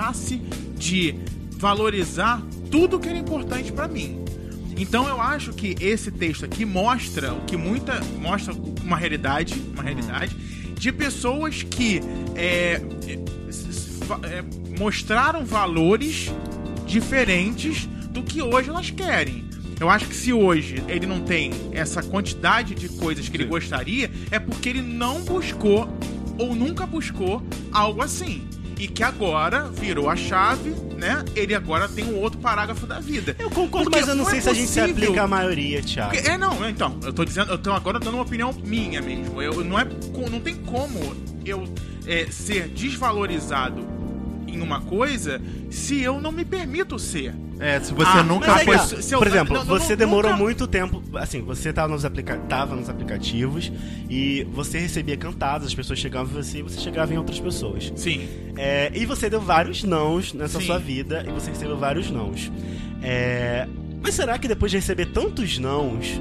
Deixasse de valorizar tudo que era importante pra mim. Então eu acho que esse texto aqui mostra o que muita mostra uma realidade, uma realidade de pessoas que é, é, va- é, mostraram valores diferentes do que hoje elas querem. Eu acho que se hoje ele não tem essa quantidade de coisas que ele gostaria, é porque ele não buscou ou nunca buscou algo assim. E que agora virou a chave, né? Ele agora tem um outro parágrafo da vida. Eu concordo, Porque mas eu não não sei é se a gente se aplica à maioria, Thiago. Porque- é, não, então, eu tô dizendo, eu tô agora dando uma opinião minha mesmo. Eu, não, é, não tem como eu é, ser desvalorizado em uma coisa se eu não me permito ser. É, se você Ah, nunca aí, foi. se eu- por exemplo, não, não, você demorou nunca- muito tempo, assim, você tava nos, aplica tava nos aplicativos e você recebia cantadas, as pessoas chegavam em você e você chegava em outras pessoas. Sim. É, e você deu vários nãos nessa Sim. sua vida e você recebeu vários nãos. É, mas será que depois de receber tantos nãos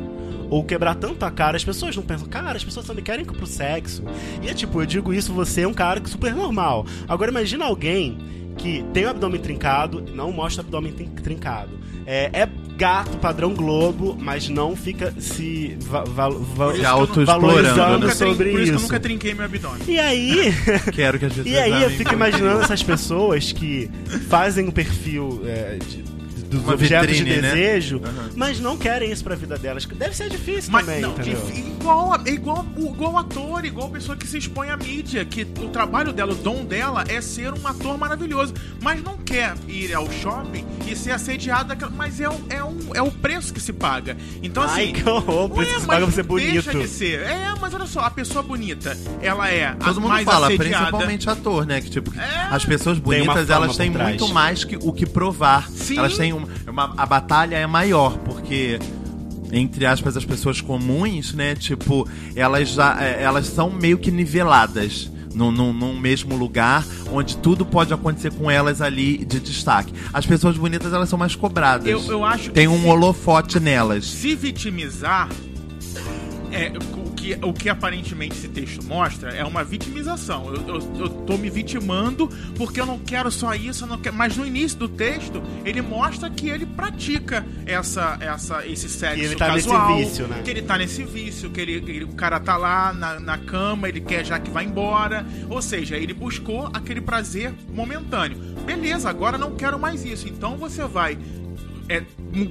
ou quebrar tanto a cara, as pessoas não pensam, cara, as pessoas só me querem pro sexo. E é tipo, eu digo isso, você é um cara que é super normal. Agora imagina alguém que tem o abdômen trincado, não mostra o abdômen trin- trincado. É, é gato padrão Globo, mas não fica se va va va isso valorizando trin- sobre por isso que eu isso. nunca trinquei meu abdômen. E aí, Quero que as pessoas e aí eu fico imaginando essas pessoas que fazem o perfil é, de- dos Uma objetos vitrine, de né? desejo, Aham. mas não querem isso pra vida delas. Deve ser difícil Mas também, não, igual, a- igual, igual ator, igual pessoa que se expõe à mídia, que o trabalho dela, o dom dela é ser um ator maravilhoso, mas não quer ir ao shopping e ser assediado, daquela- mas é, o- é, um, é o preço que se paga. Então Ai, assim. que horror, por isso que você mas paga ser não Deixa bonito. de ser. É, mas olha só, a pessoa bonita, ela é a Todo mundo mais fala, assediada. principalmente ator, né? Que tipo, É. as pessoas bonitas, elas têm muito mais que o que provar. Sim. Elas têm uma, uma- a batalha é maior, porque entre aspas as pessoas comuns, né? Tipo, elas já é, elas são meio que niveladas. Num, num- num mesmo lugar onde tudo pode acontecer com elas ali de destaque. As pessoas bonitas elas são mais cobradas. Eu, eu acho que Tem um se- holofote nelas. se vitimizar é, que, o que aparentemente esse texto mostra é uma vitimização. Eu, eu, eu tô me vitimando porque eu não quero só isso, não quero. Mas no início do texto, ele mostra que ele pratica essa, essa, esse sexo ele tá nesse casual. vício, né? Que ele tá nesse vício, que ele, ele- o cara tá lá na, na cama, ele quer já que vai embora. Ou seja, ele buscou aquele prazer momentâneo. Beleza, agora não quero mais isso. Então você vai é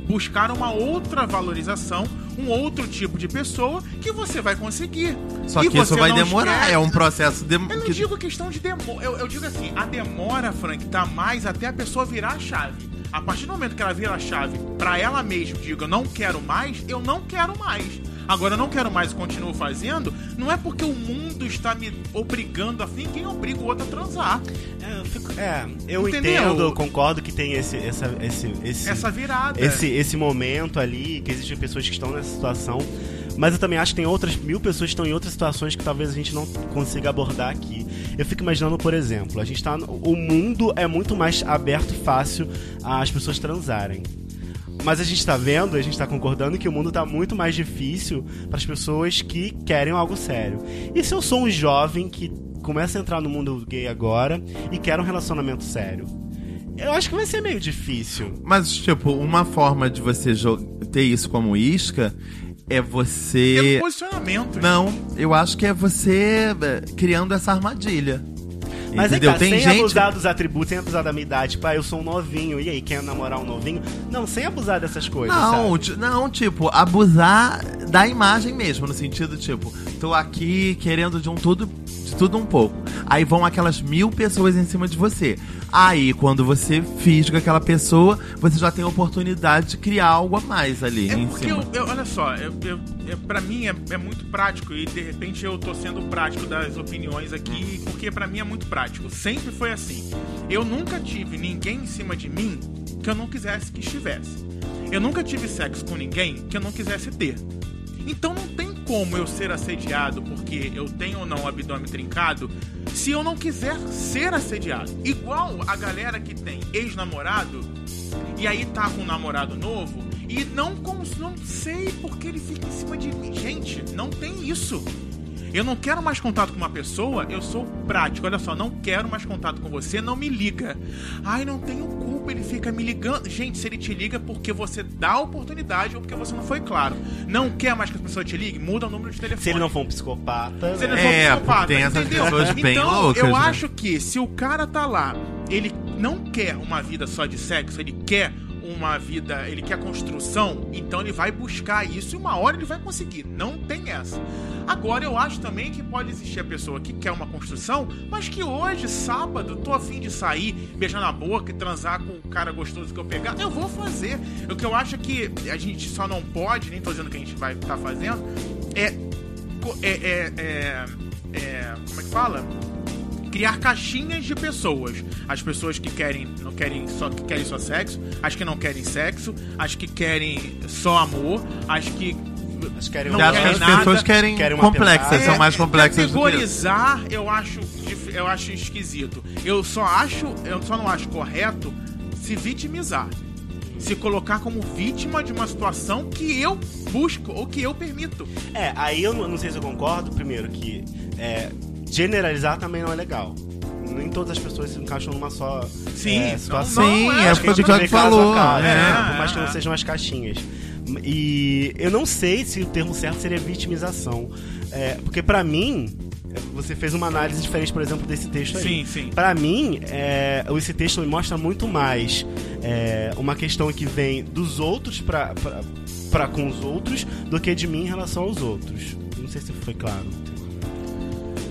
buscar uma outra valorização, um outro tipo de pessoa que você vai conseguir. Só que isso vai demorar, é um processo de... eu não que- digo questão de demora. Eu, eu digo assim, a demora, Frank, tá mais até a pessoa virar a chave. A partir do momento que ela vira a chave pra ela mesma, digo, eu não quero mais, eu não quero mais. Agora eu não quero mais e continuo fazendo, não é porque o mundo está me obrigando a ninguém obriga o outro a transar. É, eu, fico- é, eu entendo, eu concordo que tem esse, essa, esse, esse, Essa virada. esse, esse momento ali, que existem pessoas que estão nessa situação. Mas eu também acho que tem outras mil pessoas que estão em outras situações que talvez a gente não consiga abordar aqui. Eu fico imaginando, por exemplo, a gente tá. no- O mundo é muito mais aberto e fácil às pessoas transarem. Mas a gente tá vendo, a gente tá concordando que o mundo tá muito mais difícil para as pessoas que querem algo sério. E se eu sou um jovem que começa a entrar no mundo gay agora e quer um relacionamento sério? Eu acho que vai ser meio difícil. Mas, tipo, uma forma de você ter isso como isca é você... um posicionamento. Não, eu acho que é você é, criando essa armadilha. Mas Entendeu? Aí tá, Tem sem gente. abusar dos atributos, sem abusar da minha idade. Tipo, ah, eu sou um novinho, e aí, quer namorar um novinho? Não, sem abusar dessas coisas. Não, não, tipo, abusar da imagem mesmo, no sentido, tipo, tô aqui querendo de um tudo, de tudo um pouco. Aí vão aquelas mil pessoas em cima de você. Aí, quando você fisga aquela pessoa, você já tem a oportunidade de criar algo a mais ali É em porque, cima. eu, eu- olha só, eu, eu, eu- pra mim é, é muito prático e de repente eu tô sendo prático das opiniões aqui, porque pra mim é muito prático. Sempre foi assim. Eu nunca tive ninguém em cima de mim que eu não quisesse que estivesse. Eu nunca tive sexo com ninguém que eu não quisesse ter. Então não tem como eu ser assediado porque eu tenho ou não o abdômen trincado se eu não quiser ser assediado. Igual a galera que tem ex-namorado e aí tá com um namorado novo e não, não sei porque ele fica em cima de mim. Gente, não tem isso. Eu não quero mais contato com uma pessoa, eu sou prático. Olha só, não quero mais contato com você, não me liga. Ai, não tenho culpa, ele fica me ligando. Gente, se ele te liga é porque você dá a oportunidade ou porque você não foi claro. Não quer mais que a pessoa te ligue? Muda o número de telefone. Se ele não for um psicopata. Se ele né? for É, psicopata, porque tem essas entendeu? pessoas bem então, loucas, eu né? acho que se o cara tá lá, ele não quer uma vida só de sexo, ele quer uma vida, ele quer construção, então ele vai buscar isso e uma hora ele vai conseguir. Não tem essa. Agora eu acho também que pode existir a pessoa que quer uma construção, mas que hoje, sábado, tô afim de sair, beijar na boca e transar com o cara gostoso que eu pegar, eu vou fazer. O que eu acho que a gente só não pode, nem tô dizendo que a gente vai estar fazendo, é é, é, é, é- como é que fala? Criar caixinhas de pessoas. As pessoas que querem não querem só que querem só sexo, as que não querem sexo, as que querem só amor, as que Acho que querem não querem as nada, pessoas querem, querem uma complexas, pelada. são mais complexas do que categorizar eu acho eu acho esquisito. Eu só acho, eu só não acho correto se vitimizar. Se colocar como vítima de uma situação que eu busco ou que eu permito. É, aí eu não não sei se eu concordo, primeiro, que é, generalizar também não é legal. Nem todas as pessoas se encaixam numa só Sim, é, situação. Sim, é, foi o que o falou. caso, é. né? Por mais que não sejam as caixinhas. E eu não sei se o termo certo seria vitimização. É, porque pra mim, você fez uma análise diferente, por exemplo, desse texto aí. Sim, sim. Pra mim, é, esse texto me mostra muito mais é, uma questão que vem dos outros pra, pra, pra com os outros do que de mim em relação aos outros. Não sei se foi claro.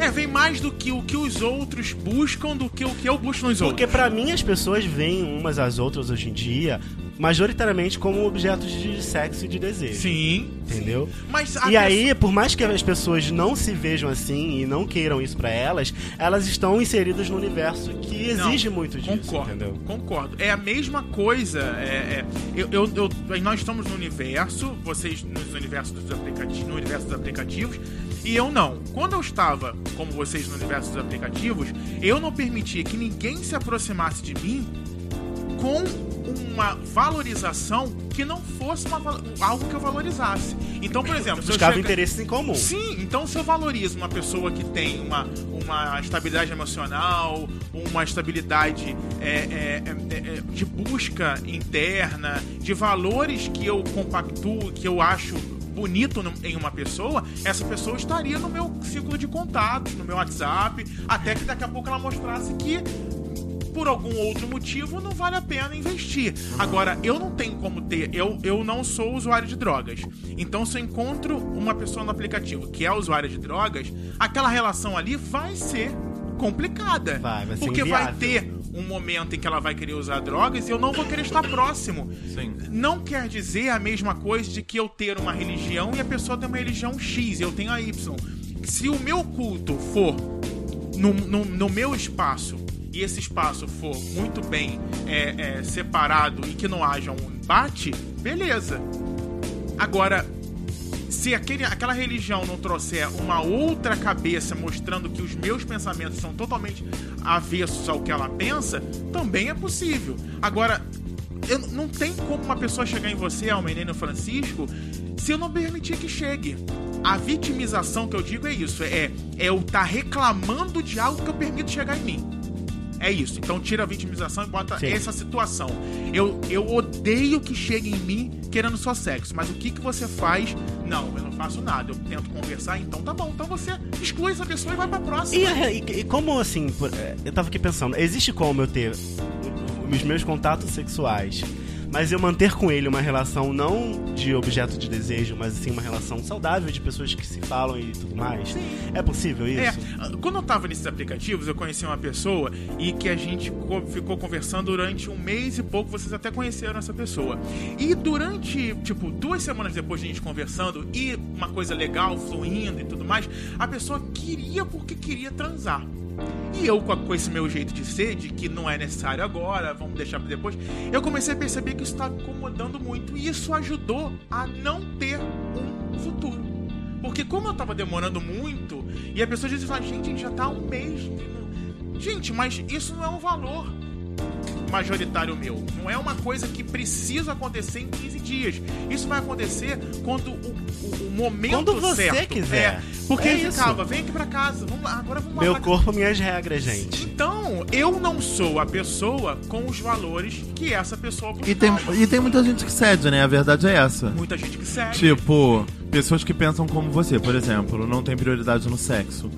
É, vem mais do que o que os outros buscam do que o que eu busco nos Porque outros. pra mim as pessoas veem umas às outras hoje em dia majoritariamente como objetos de sexo e de desejo. Sim. Entendeu? Mas E aí, por mais que as pessoas não se vejam assim e não queiram isso pra elas, elas estão inseridas no universo que Não, exige muito disso, Concordo, entendeu? concordo. É a mesma coisa. É, é, eu, eu, eu- nós estamos no universo, vocês no universo dos aplicativos, no universo dos aplicativos, e eu não. Quando eu estava, como vocês, no universo dos aplicativos, eu não permitia que ninguém se aproximasse de mim com uma valorização que não fosse uma algo que eu valorizasse. Então, por exemplo, se eu Buscava chega- interesses em comum. Sim, então se eu valorizo uma pessoa que tem uma, uma estabilidade emocional, uma estabilidade é, é, é, é, de busca interna, de valores que eu compactuo, que eu acho bonito em uma pessoa, essa pessoa estaria no meu círculo de contatos, no meu WhatsApp, até que daqui a pouco ela mostrasse que por algum outro motivo não vale a pena investir. Agora, eu não tenho como ter, eu, eu não sou usuário de drogas. Então, se eu encontro uma pessoa no aplicativo que é usuária de drogas, aquela relação ali vai ser complicada. Vai, vai ser Porque vai inviável. ter um momento em que ela vai querer usar drogas e eu não vou querer estar próximo. Sim. Não quer dizer a mesma coisa de que eu ter uma religião e a pessoa tem uma religião X e eu tenho a Y. Se o meu culto for no, no, no meu espaço e esse espaço for muito bem é, é, separado e que não haja um embate, beleza. Agora, se aquele, aquela religião não trouxer uma outra cabeça mostrando que os meus pensamentos são totalmente avessos ao que ela pensa, também é possível. Agora, eu, não tem como uma pessoa chegar em você, ao menino Francisco, se eu não permitir que chegue. A vitimização que eu digo é isso: é, é eu estar reclamando de algo que eu permito chegar em mim. É isso. Então tira a vitimização e bota Sim. essa situação. Eu, eu odeio que chegue em mim querendo só sexo, mas o que, que você faz? Não, eu não faço nada. Eu tento conversar, então tá bom. Então você exclui essa pessoa e vai pra próxima. E, a- e- e como assim, por- é, eu tava aqui pensando, existe como eu ter os meus contatos sexuais, mas eu manter com ele uma relação não de objeto de desejo, mas assim uma relação saudável de pessoas que se falam e tudo mais? É possível isso? É, quando eu tava nesses aplicativos, eu conheci uma pessoa e que a gente co- ficou conversando durante um mês e pouco, vocês até conheceram essa pessoa. E durante, tipo, duas semanas depois de a gente conversando e uma coisa legal, fluindo e tudo mais, a pessoa queria porque queria transar. E eu, com esse meu jeito de ser, de que não é necessário agora, vamos deixar pra depois, eu comecei a perceber que isso tá me incomodando muito. E isso ajudou a não ter um futuro. Porque como eu tava demorando muito, e a pessoa dizia, gente, a gente já tá há um mês. Gente, mas isso não é um valor majoritário meu. Não é uma coisa que precisa acontecer em 15 dias. Isso vai acontecer quando o, o- o momento Quando você certo. quiser. É, porque É ele isso. ficava, vem aqui pra casa, vamos lá, agora vamos lá Meu corpo, minhas regras, gente. Então, eu não sou a pessoa com os valores que essa pessoa buscava. E tem, e tem muita gente que cede, né? A verdade é essa. Muita gente que segue. Tipo, pessoas que pensam como você, por exemplo, não tem prioridade no sexo.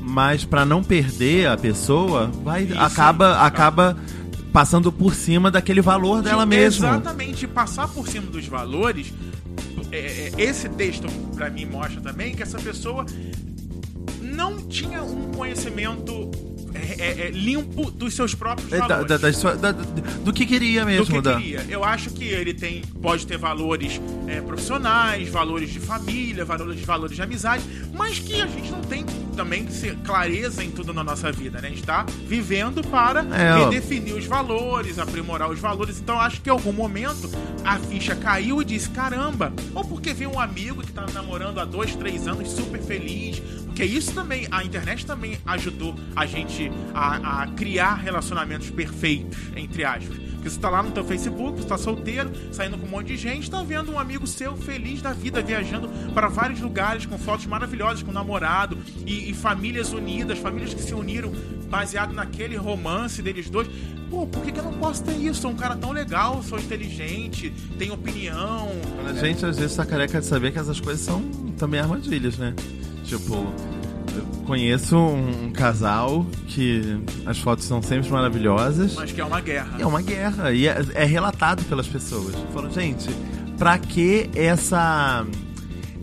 Mas pra não perder a pessoa, vai Isso, acaba acaba passando por cima daquele valor dela mesma. Exatamente, passar por cima dos valores. é, é, esse texto pra mim mostra também que essa pessoa não tinha um conhecimento é, é, é, limpo dos seus próprios É, da- valores. da- sua- da- do que queria do mesmo. que da- queria. Eu acho que ele tem, pode ter valores é, profissionais, valores de família, valores, valores de amizade, mas que a gente não tem também que ser clareza em tudo na nossa vida, né? A gente tá vivendo para redefinir os valores, aprimorar os valores. Então acho que em algum momento a ficha caiu e disse: caramba, ou porque viu um amigo que tá namorando há dois, três anos super feliz. Porque isso também, a internet também ajudou a gente a, a criar relacionamentos perfeitos, entre aspas. Porque você tá lá no teu Facebook, você tá solteiro, saindo com um monte de gente, tá vendo um amigo seu feliz da vida, viajando para vários lugares com fotos maravilhosas com namorado e, e famílias unidas, famílias que se uniram baseado naquele romance deles dois. Pô, por que, que eu não posso ter isso? Sou um cara tão legal, sou inteligente, tenho opinião. A gente às vezes tá careca de saber que essas coisas são também armadilhas, né? Tipo, eu conheço um, um casal que as fotos são sempre maravilhosas. Mas que é uma guerra. É uma guerra e é, é relatado pelas pessoas. Falam, gente, pra que essa.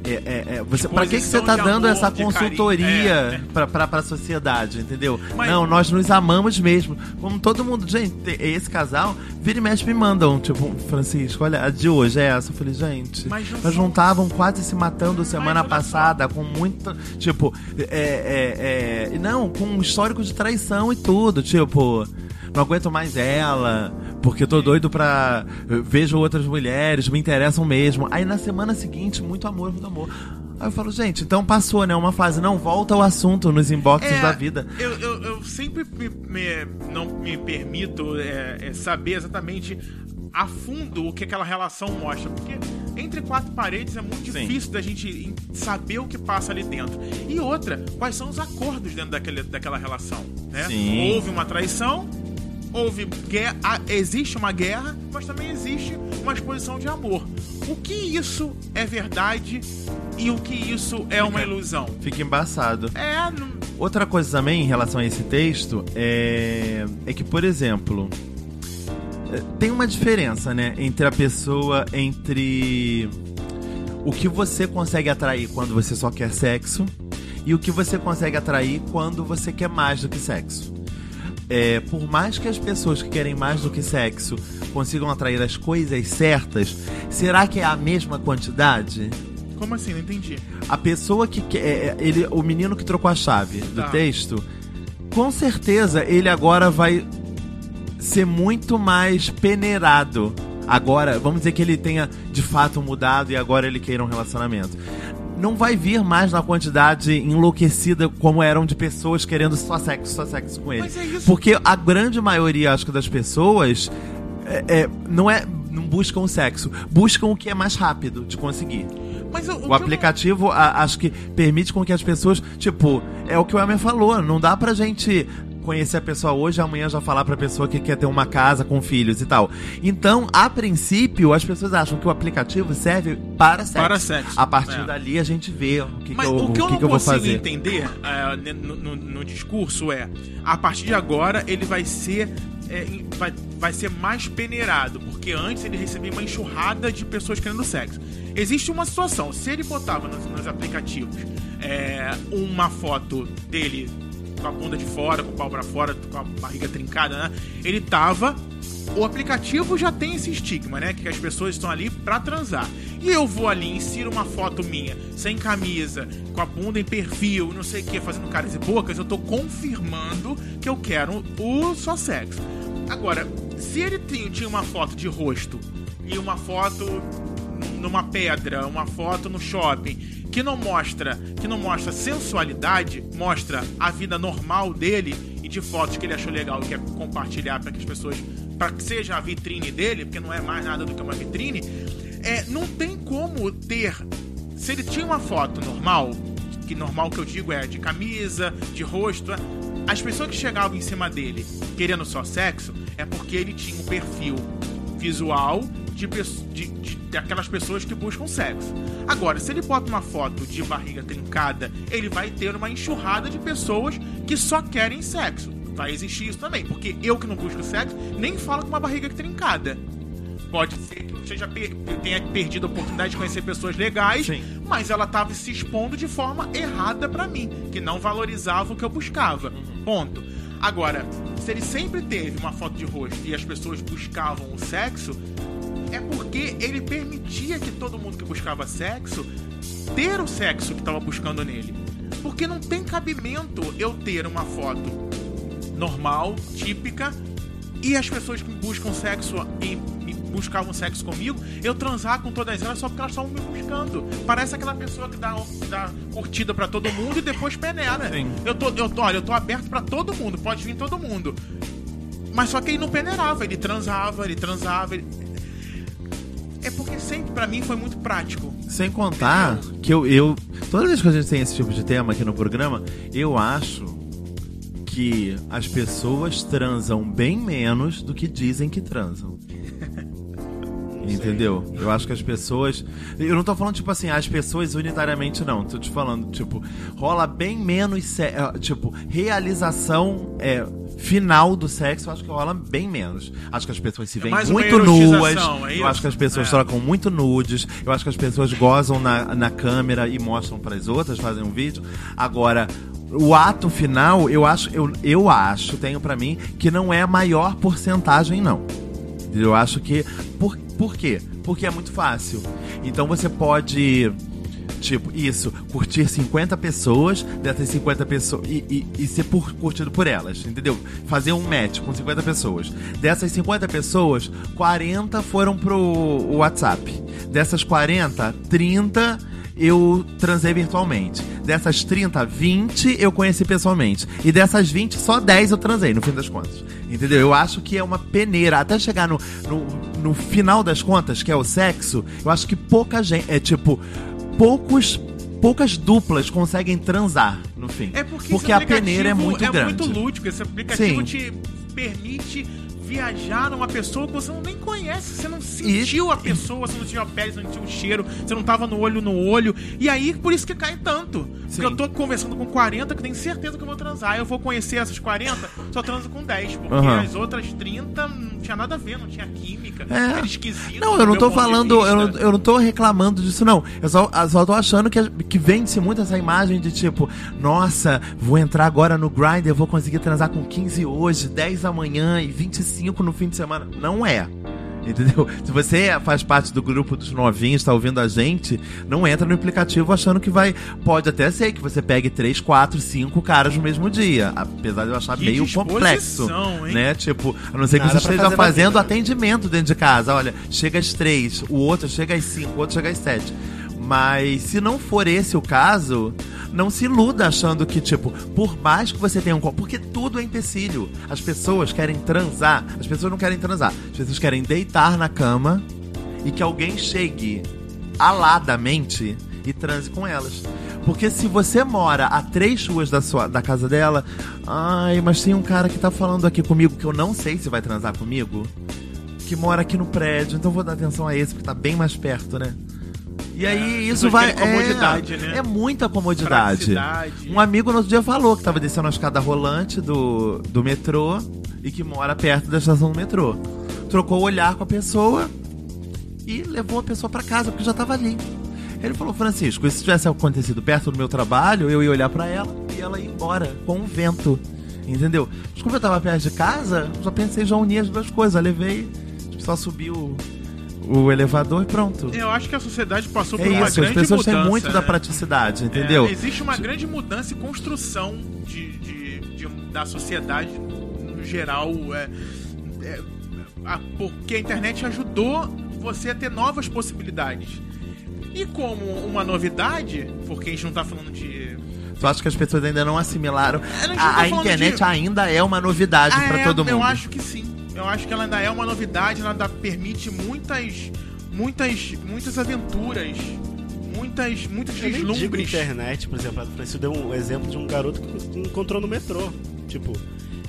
É, é, é, você, pra que, que você tá dando amor, essa consultoria É, é. Pra, pra, pra sociedade, entendeu? Mas- Não, nós nos amamos mesmo. Como todo mundo. Gente, te- esse casal, vira e mexe me mandam. Tipo, Francisco, olha, a de hoje é essa. Eu falei, gente, Mas nós são- estavam quase se matando semana só. passada com muita. Tipo, é, é, é, não, com um histórico de traição e tudo. Tipo, não aguento mais ela, porque tô doido pra. Vejo outras mulheres, me interessam mesmo. Aí na semana seguinte, muito amor, muito amor. Aí eu falo, gente, então passou, né? Uma fase, não, volta ao assunto nos inboxes É, da vida. Eu, eu, eu sempre me, me- não me permito é, é, saber exatamente a fundo o que aquela relação mostra, porque entre quatro paredes é muito Sim. difícil da gente saber o que passa ali dentro. E outra, quais são os acordos dentro daquele, daquela relação, né? Sim. Houve uma traição, houve guerra, ah, existe uma guerra, mas também existe uma exposição de amor. O que isso é verdade e o que isso é uma ilusão? Fica embaçado. É, não- Outra coisa também em relação a esse texto é, é que, por exemplo, é, tem uma diferença, né, entre a pessoa, entre o que você consegue atrair quando você só quer sexo e o que você consegue atrair quando você quer mais do que sexo. É, por mais que as pessoas que querem mais do que sexo consigam atrair as coisas certas, será que é a mesma quantidade? como assim? Não entendi. A pessoa que quer. é, Ele, o menino que trocou a chave do Tá. texto, com certeza ele agora vai ser muito mais peneirado. Agora, vamos dizer que ele tenha de fato mudado e agora ele queira um relacionamento. Não vai vir mais na quantidade enlouquecida como eram de pessoas querendo só sexo, só sexo com ele. Mas é isso. Porque a grande maioria, acho que, das pessoas é, é, não é. Não buscam o sexo, buscam o que é mais rápido de conseguir. Mas o, o eu O aplicativo, a- acho que permite com que as pessoas, tipo, é o que o Emer falou, não dá pra gente conhecer a pessoa hoje e amanhã já falar pra pessoa que quer ter uma casa com filhos e tal. Então, a princípio, as pessoas acham que o aplicativo serve para sexo. Para sexo, A partir é. dali a gente vê o que, Mas que eu, o que eu que não que eu vou consigo fazer. entender é, no, no- no discurso é, a partir de agora ele vai ser é, vai, vai ser mais peneirado, porque antes ele recebia uma enxurrada de pessoas querendo sexo. Existe uma situação, se ele botava nos, nos aplicativos é, uma foto dele com a bunda de fora, com o pau pra fora, com a barriga trincada, né? Ele tava o aplicativo já tem esse estigma, né? Que as pessoas estão ali pra transar. E eu vou ali, insiro uma foto minha, sem camisa, com a bunda em perfil, não sei o que, fazendo caras e bocas, eu tô confirmando que eu quero o só sexo. Agora, se ele tinha, uma foto de rosto e uma foto numa pedra, uma foto no shopping, que não mostra, que não mostra sensualidade, mostra a vida normal dele e de fotos que ele achou legal e quer compartilhar para que as pessoas, para que seja a vitrine dele, porque não é mais nada do que uma vitrine, é, não tem como ter se ele tinha uma foto normal, que normal que eu digo é de camisa, de rosto, é, as pessoas que chegavam em cima dele querendo só sexo é porque ele tinha um perfil visual de, de, de, daquelas pessoas que buscam sexo. Agora, se ele bota uma foto de barriga trincada, ele vai ter uma enxurrada de pessoas que só querem sexo. Vai existir isso também, porque eu que não busco sexo, nem falo com uma barriga trincada. Pode ser que eu seja per- tenha perdido a oportunidade de conhecer pessoas legais, Sim. mas ela estava se expondo de forma errada pra mim, que não valorizava o que eu buscava. Ponto. Agora, se ele sempre teve uma foto de rosto e as pessoas buscavam o sexo, é porque ele permitia que todo mundo que buscava sexo ter o sexo que estava buscando nele. Porque não tem cabimento eu ter uma foto normal, típica, e as pessoas que buscam sexo e, e buscavam sexo comigo, eu transar com todas elas só porque elas estavam me buscando. Parece aquela pessoa que dá, dá curtida pra todo mundo e depois peneira. Sim. Eu tô, eu tô, olha, eu tô aberto pra todo mundo, pode vir todo mundo. Mas só que ele não peneirava, ele transava, ele transava. ele- É porque sempre pra mim foi muito prático. Sem contar que eu, eu. Toda vez que a gente tem esse tipo de tema aqui no programa, eu acho que as pessoas transam bem menos do que dizem que transam. Entendeu? Eu acho que as pessoas. Eu não tô falando, tipo assim, as pessoas unitariamente não. Tô te falando, tipo, rola bem menos. eh, Tipo, realização é, final do sexo, eu acho que rola bem menos. Acho que as pessoas se veem mais uma muito nuas. é eu acho que as pessoas É. trocam muito nudes. Eu acho que as pessoas gozam na, na câmera e mostram para as outras, fazem um vídeo. Agora, o ato final, eu acho, eu, eu acho, tenho pra mim, que não é a maior porcentagem, não. Eu acho que. Por, por quê? Porque é muito fácil. Então você pode. Tipo, isso, curtir 50 pessoas, dessas 50 pessoas. E, e, e ser por- curtido por elas, entendeu? Fazer um match com 50 pessoas. Dessas 50 pessoas, 40 foram pro WhatsApp. Dessas 40, 30 eu transei virtualmente. Dessas 30, 20 eu conheci pessoalmente. E dessas 20, só 10 eu transei, no fim das contas. Entendeu? Eu acho que é uma peneira. Até chegar no, no, no final das contas, que é o sexo, eu acho que pouca gente. É tipo, poucos. Poucas duplas conseguem transar no fim. É porque, porque esse a peneira é muito é grande. muito lúdico. Esse aplicativo Sim. te permite viajar numa pessoa que você não nem conhece, você não sentiu a pessoa, você não sentiu a pele, você não sentiu o cheiro, você não tava no olho no olho. E aí, por isso que cai tanto. Sim. Porque eu tô conversando com 40 que eu tenho certeza que eu vou transar. Eu vou conhecer essas 40, só transo com 10. Porque Aham. as outras 30 não tinha nada a ver, não tinha química, É. era esquisito. Não, eu não tô falando, eu não, eu não tô reclamando disso, não. Eu só, eu só tô achando que, que vende-se muito essa imagem de tipo, nossa, vou entrar agora no Grindr, eu vou conseguir transar com 15 hoje, 10 amanhã e 25 no fim de semana. Não é. Entendeu? Se você faz parte do grupo dos novinhos, tá ouvindo a gente, não entra no aplicativo achando que vai. Pode até ser que você pegue 3, 4, 5 caras no mesmo dia. Apesar de eu achar Que meio complexo. hein? Né? Tipo, a não ser que Nada você esteja fazendo atendimento dentro de casa. Olha, chega às 3, o outro chega às 5, o outro chega às 7. Mas se não for esse o caso, não se iluda achando que, tipo, por mais que você tenha um. Porque tudo é empecilho. As pessoas querem transar. As pessoas não querem transar. As pessoas querem deitar na cama e que alguém chegue aladamente e transe com elas. Porque se você mora a três ruas da, sua, da casa dela, ai, mas tem um cara que tá falando aqui comigo que eu não sei se vai transar comigo, que mora aqui no prédio, então vou dar atenção a esse porque tá bem mais perto, né? E aí isso pessoas vai. comodidade, é, né? é muita comodidade. Praticidade. Um amigo no outro dia falou que tava descendo a escada rolante do, do metrô e que mora perto da estação do metrô. Trocou o olhar com a pessoa e levou a pessoa pra casa, porque já tava ali. Ele falou, Francisco, se tivesse acontecido perto do meu trabalho, eu ia olhar pra ela e ela ia embora com o vento. Entendeu? Mas como eu tava perto de casa, já pensei já unir as duas coisas. Eu levei, só subi o, elevador e pronto. Eu acho que a sociedade passou por É uma isso, as grande pessoas mudança. têm muito da né? praticidade, É, entendeu? existe uma grande mudança e construção de, de- de- da sociedade no geral. É, é, a- porque a internet ajudou você a ter novas possibilidades. E como uma novidade, porque a gente não tá falando de. Tu acha que as pessoas ainda não assimilaram? A não A, tá a falando internet de- ainda é uma novidade Ah, pra é, todo mundo. Eu acho que sim. Eu acho que ela ainda é uma novidade, ela ainda permite muitas. muitas. muitas aventuras. Muitas. muitos Eu vislumbres. internet, por exemplo. A Francisco deu um exemplo de um garoto que encontrou no metrô. Tipo,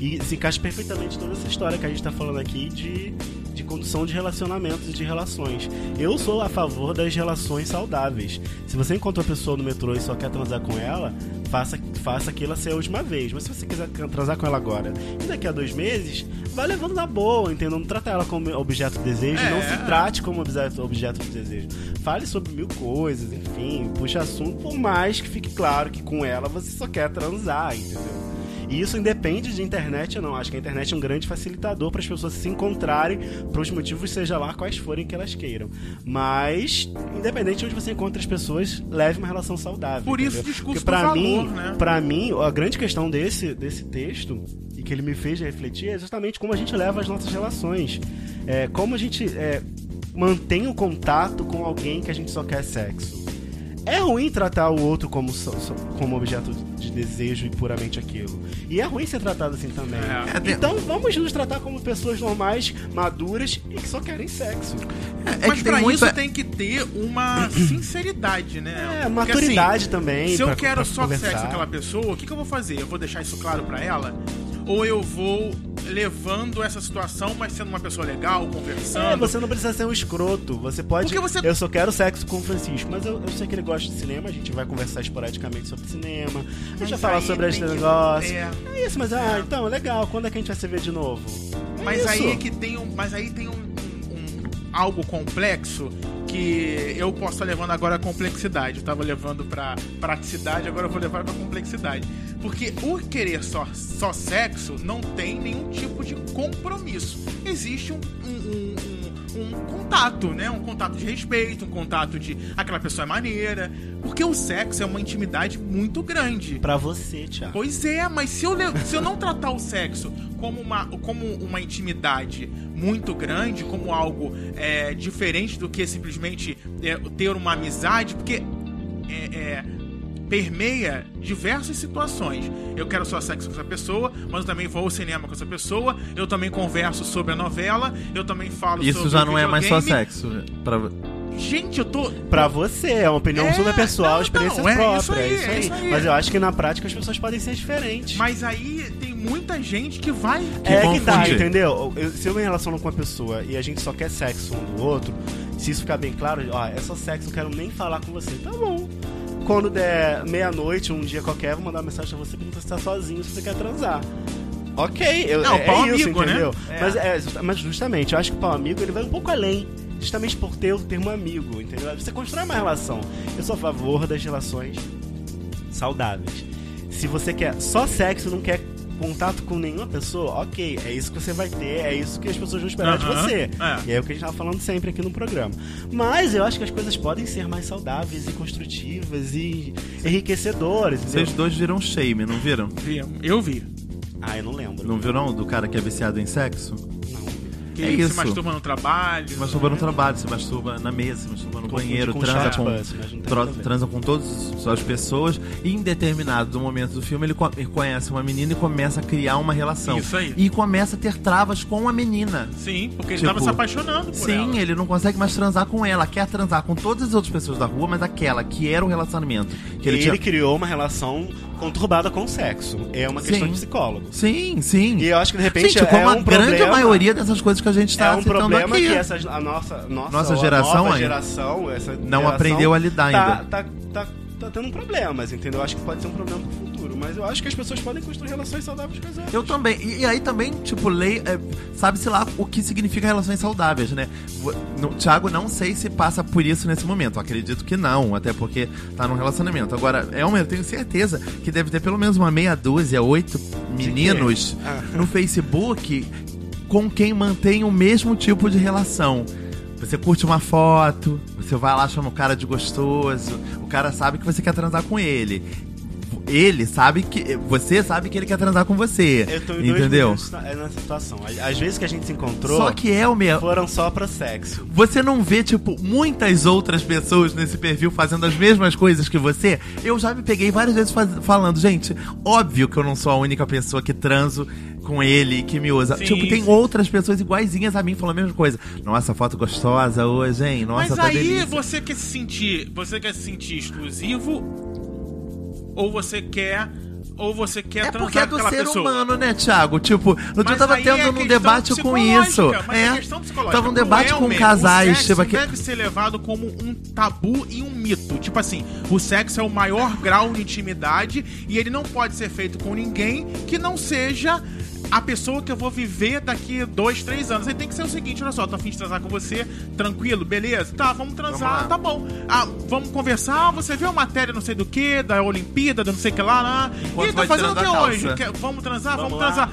e se encaixa perfeitamente toda essa história que a gente tá falando aqui de, de condução de relacionamentos e de relações. Eu sou a favor das relações saudáveis. Se você encontra uma pessoa no metrô e só quer transar com ela, faça, faça aquilo ser a última vez. Mas se você quiser transar com ela agora e daqui a dois meses, vai levando na boa, entendeu? Não trata ela como objeto de desejo, É. não se trate como objeto, objeto de desejo. Fale sobre mil coisas, enfim, puxa assunto, por mais que fique claro que com ela você só quer transar, entendeu? E isso independe de internet ou não. Acho que a internet é um grande facilitador para as pessoas se encontrarem para os motivos, seja lá quais forem que elas queiram. Mas, independente de onde você encontra as pessoas, leve uma relação saudável. Por isso, entendeu? discurso Porque pra do valor, mim, né? Pra mim, a grande questão desse, desse texto, e que ele me fez refletir, é justamente como a gente leva as nossas relações. É, como a gente é, mantém o contato com alguém que a gente só quer sexo. É ruim tratar o outro como, como objeto de desejo e puramente aquilo. E é ruim ser tratado assim também. É. É, Então vamos nos tratar como pessoas normais, maduras e que só querem sexo. É Mas que pra tem muito- isso tem que ter uma sinceridade, né? É, Porque, maturidade assim, também. Se eu quero pra só conversar. sexo com aquela pessoa, o que, que eu vou fazer? Eu vou deixar isso claro pra ela? Ou eu vou levando essa situação, mas sendo uma pessoa legal, conversando? É, você não precisa ser um escroto. Você pode. Porque você- Eu só quero sexo com o Francisco, mas eu, eu sei que ele gosta de cinema. A gente vai conversar esporadicamente sobre cinema. A gente vai falar sobre esse que- negócio. é. É isso, mas ah, então, legal. Quando é que a gente vai se ver de novo? É Mas isso. aí é que tem um, mas aí tem um- algo complexo que eu posso estar levando agora a complexidade. Eu tava levando pra praticidade, agora eu vou levar pra complexidade. Porque o querer só, só sexo não tem nenhum tipo de compromisso. Existe um, um- um- um- um contato, né? Um contato de respeito, um contato de aquela pessoa é maneira. Porque o sexo é uma intimidade muito grande. Pra você, Thiago. Pois é, mas se eu, se eu não tratar o sexo como uma, como uma intimidade muito grande, como algo é, diferente do que simplesmente é, ter uma amizade, porque é, é, permeia diversas situações. Eu quero só sexo com essa pessoa, mas eu também vou ao cinema com essa pessoa, eu também converso sobre a novela, eu também falo sobre Isso já não é mais só sexo. Pra... Gente, eu tô. Pra você, é uma opinião É, super pessoal, não, experiência não, é própria. isso aí, é isso é aí. isso aí. Mas eu acho que na prática as pessoas podem ser diferentes. Mas aí tem muita gente que vai. é que tá, entendeu? Eu- se eu me relaciono com uma pessoa e a gente só quer sexo um do outro, se isso ficar bem claro, ó, é só sexo, não quero nem falar com você. Tá bom. Quando der meia-noite, um dia qualquer, eu vou mandar uma mensagem pra você perguntar se tá sozinho, se você quer transar. Ok, eu, Não, é, pau é isso, amigo, né? entendeu? É. Mas, é, mas justamente, eu acho que o pau amigo ele vai um pouco além. Justamente por ter o termo amigo, entendeu? Você constrói uma relação. Eu sou a favor das relações saudáveis. Se você quer só sexo não quer contato com nenhuma pessoa, ok, é isso que você vai ter, é isso que as pessoas vão esperar de você. é. E é o que a gente tava falando sempre aqui no programa. Mas eu acho que as coisas podem ser mais saudáveis e construtivas e enriquecedoras. entendeu? Vocês dois viram shame, não viram? Vi, Eu vi. Ah, eu não lembro. Não viram do cara que é viciado em sexo? Que É se isso. masturba no trabalho. Se masturba no trabalho, se masturba na mesa, se masturba no Confunde banheiro, com transa chat com, mas transa com todas as pessoas. E em determinado momento do filme, ele, co- ele conhece uma menina e começa a criar uma relação. Isso aí. E começa a ter travas com a menina. Sim, porque ele Tipo, tava se apaixonando por Sim, ela. ele não consegue mais transar com ela. Quer transar com todas as outras pessoas da rua, mas aquela que era o relacionamento. Que ele ele tinha... criou uma relação conturbada com o sexo. É uma questão Sim. de psicólogo. Sim, sim. E eu acho que de repente Sim, tipo, é uma um grande problema, maioria dessas coisas que a gente é está um citando problema aqui. que a nossa, nossa, Nossa a geração nova geração, essa não geração aprendeu a lidar tá, ainda. Tá, tá, tá tendo problemas, entendeu? Eu acho que pode ser um problema pro Mas eu acho que as pessoas podem construir relações saudáveis com as outras. Eu também. E, e aí também, tipo, lei. é, Sabe-se lá o que significa relações saudáveis, né? No- Thiago, não sei se passa por isso nesse momento. Eu acredito que não, até porque tá num relacionamento. Agora, Elmer, eu tenho certeza que deve ter pelo menos uma meia dúzia, oito meninos Ah. no Facebook com quem mantém o mesmo tipo de relação. Você curte uma foto, você vai lá, chama o cara de gostoso, o cara sabe que você quer transar com ele. Ele sabe que. Você sabe que ele quer transar com você. Eu tô em dois entendeu? momentos na- nessa situação. Às- vezes que a gente se encontrou, Só que Elmer, foram só pra sexo. você não vê, tipo, muitas outras pessoas nesse perfil fazendo as mesmas coisas que você? Eu já me peguei várias vezes faz- falando, gente, óbvio que eu não sou a única pessoa que transo com ele, que me usa. Sim, tipo, tem sim. outras pessoas iguaizinhas a mim falando a mesma coisa. Nossa, foto gostosa hoje, hein? Nossa, Mas tá aí delícia. você quer se sentir. Você quer se sentir exclusivo? Ou você quer. Ou você quer É porque é com do ser pessoa? humano, né, Thiago? Tipo, no dia eu tava tendo é um debate com isso. Mas é. é questão psicológica. Tava um debate com Elmer, casais, o sexo tipo, aqui- deve ser levado como um tabu e um mito. Tipo assim, o sexo é o maior grau de intimidade e ele não pode ser feito com ninguém que não seja a pessoa que eu vou viver daqui dois, três anos. Aí tem que ser o seguinte, olha só, tô afim de transar com você, tranquilo, beleza? Tá, vamos transar, Vamos tá bom. Ah, vamos conversar, você viu a matéria não sei do que, da Olimpíada, da não sei o que lá, lá. Enquanto E tá fazendo o que hoje? Quer- vamos transar, Vamos vamos, transar.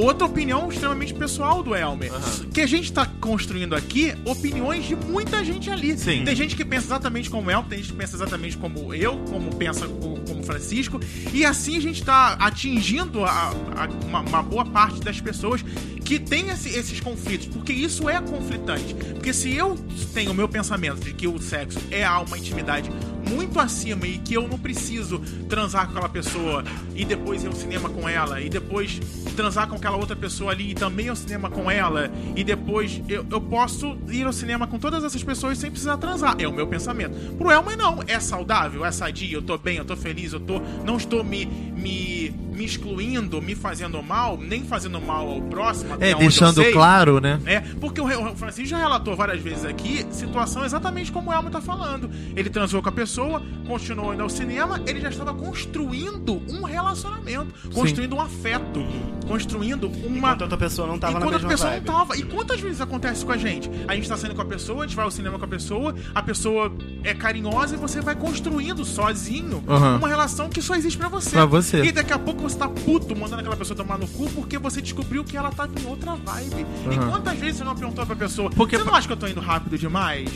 Outra opinião extremamente pessoal do Elmer. Que a gente tá construindo aqui opiniões de muita gente ali. Sim. Tem gente que pensa exatamente como o Elmer, tem gente que pensa exatamente como eu, como pensa como Francisco. E assim a gente tá atingindo a- a- uma, uma boa parte das pessoas que tem esse- esses conflitos. Porque isso é conflitante. Porque se eu tenho o meu pensamento de que o sexo é uma intimidade muito acima e que eu não preciso transar com aquela pessoa e depois ir ao cinema com ela e depois transar com aquela outra pessoa ali e também ao cinema com ela e depois eu, eu posso ir ao cinema com todas essas pessoas sem precisar transar. É o meu pensamento. Pro Elmer não, é saudável, é sadio, eu tô bem, eu tô feliz, eu tô não estou me me, me excluindo, me fazendo mal, nem fazendo mal ao próximo, É, eu deixando sei. claro, né? É, porque o Francisco já relatou várias vezes aqui situação exatamente como o Elmo tá falando. Ele transou com a pessoa, continuou indo ao cinema, ele já estava construindo um relacionamento, construindo um afeto, construindo uma. Enquanto outra pessoa não tava na Enquanto mesma a pessoa vibe. não tava. E quantas vezes acontece com a gente? A gente tá saindo com a pessoa, a gente vai ao cinema com a pessoa, a pessoa é carinhosa e você vai construindo sozinho Aham. uma relação que só existe pra você. Pra você. E daqui a pouco você tá puto mandando aquela pessoa tomar no cu porque você descobriu que ela tava em outra vibe. E Aham. quantas vezes você não perguntou pra pessoa, Porque- você não acha que eu tô indo rápido demais?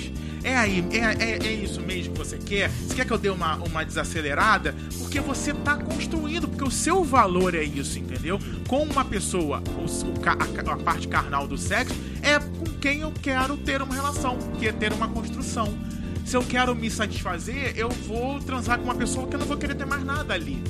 É aí, é, é, é isso mesmo que você quer? Você quer que eu dê uma, uma desacelerada? Porque você tá construindo, porque o seu valor é isso, entendeu? Com uma pessoa, o, a, a parte carnal do sexo, é com quem eu quero ter uma relação, que é ter uma construção. Se eu quero me satisfazer, eu vou transar com uma pessoa que eu não vou querer ter mais nada ali.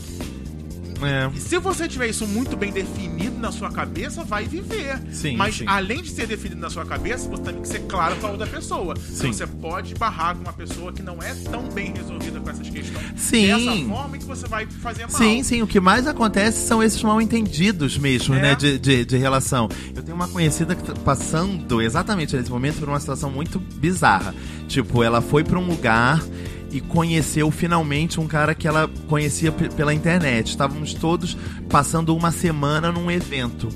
É. Se você tiver isso muito bem definido na sua cabeça, vai viver. Sim, Mas sim. além de ser definido na sua cabeça, você tem que ser claro com a outra pessoa. Sim. Então você pode barrar com uma pessoa que não é tão bem resolvida com essas questões. Sim. Dessa forma que você vai fazer mal. Sim, sim, o que mais acontece são esses mal entendidos mesmo, É. né, de, de, de relação. Eu tenho uma conhecida que tá passando exatamente nesse momento por uma situação muito bizarra. Tipo, ela foi pra um lugar e conheceu finalmente um cara que ela conhecia pela internet. Estávamos todos passando uma semana num evento.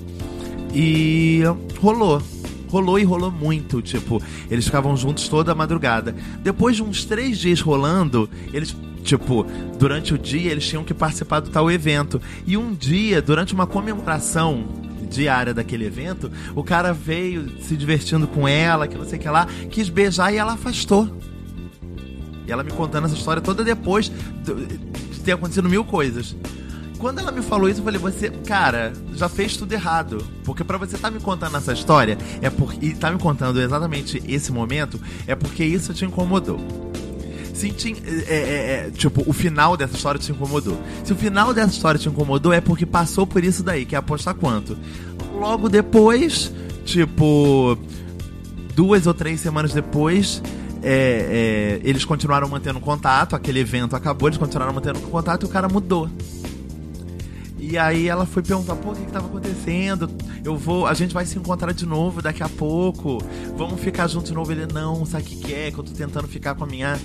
E rolou. Rolou e rolou muito, tipo, eles ficavam juntos toda a madrugada. Depois de uns três dias rolando, eles, tipo, durante o dia eles tinham que participar do tal evento. E um dia, durante uma comemoração diária daquele evento, o cara veio se divertindo com ela, que não sei o que lá, quis beijar e ela afastou. E ela me contando essa história toda depois de ter acontecido mil coisas. Quando ela me falou isso, eu falei, você, cara, já fez tudo errado. Porque pra você tá me contando essa história, é por, e tá me contando exatamente esse momento, é porque isso te incomodou. Se te, é, é, é, tipo, o final dessa história te incomodou. Se o final dessa história te incomodou, é porque passou por isso daí, que é apostar quanto? Logo depois, tipo, duas ou três semanas depois, é, é, eles continuaram mantendo contato, aquele evento acabou, eles continuaram mantendo contato e o cara mudou. E aí ela foi perguntar, pô, o que, que tava acontecendo? Eu vou, a gente vai se encontrar de novo daqui a pouco. Vamos ficar juntos de novo. Ele, não, sabe o que, que é? Que eu tô tentando ficar com a minha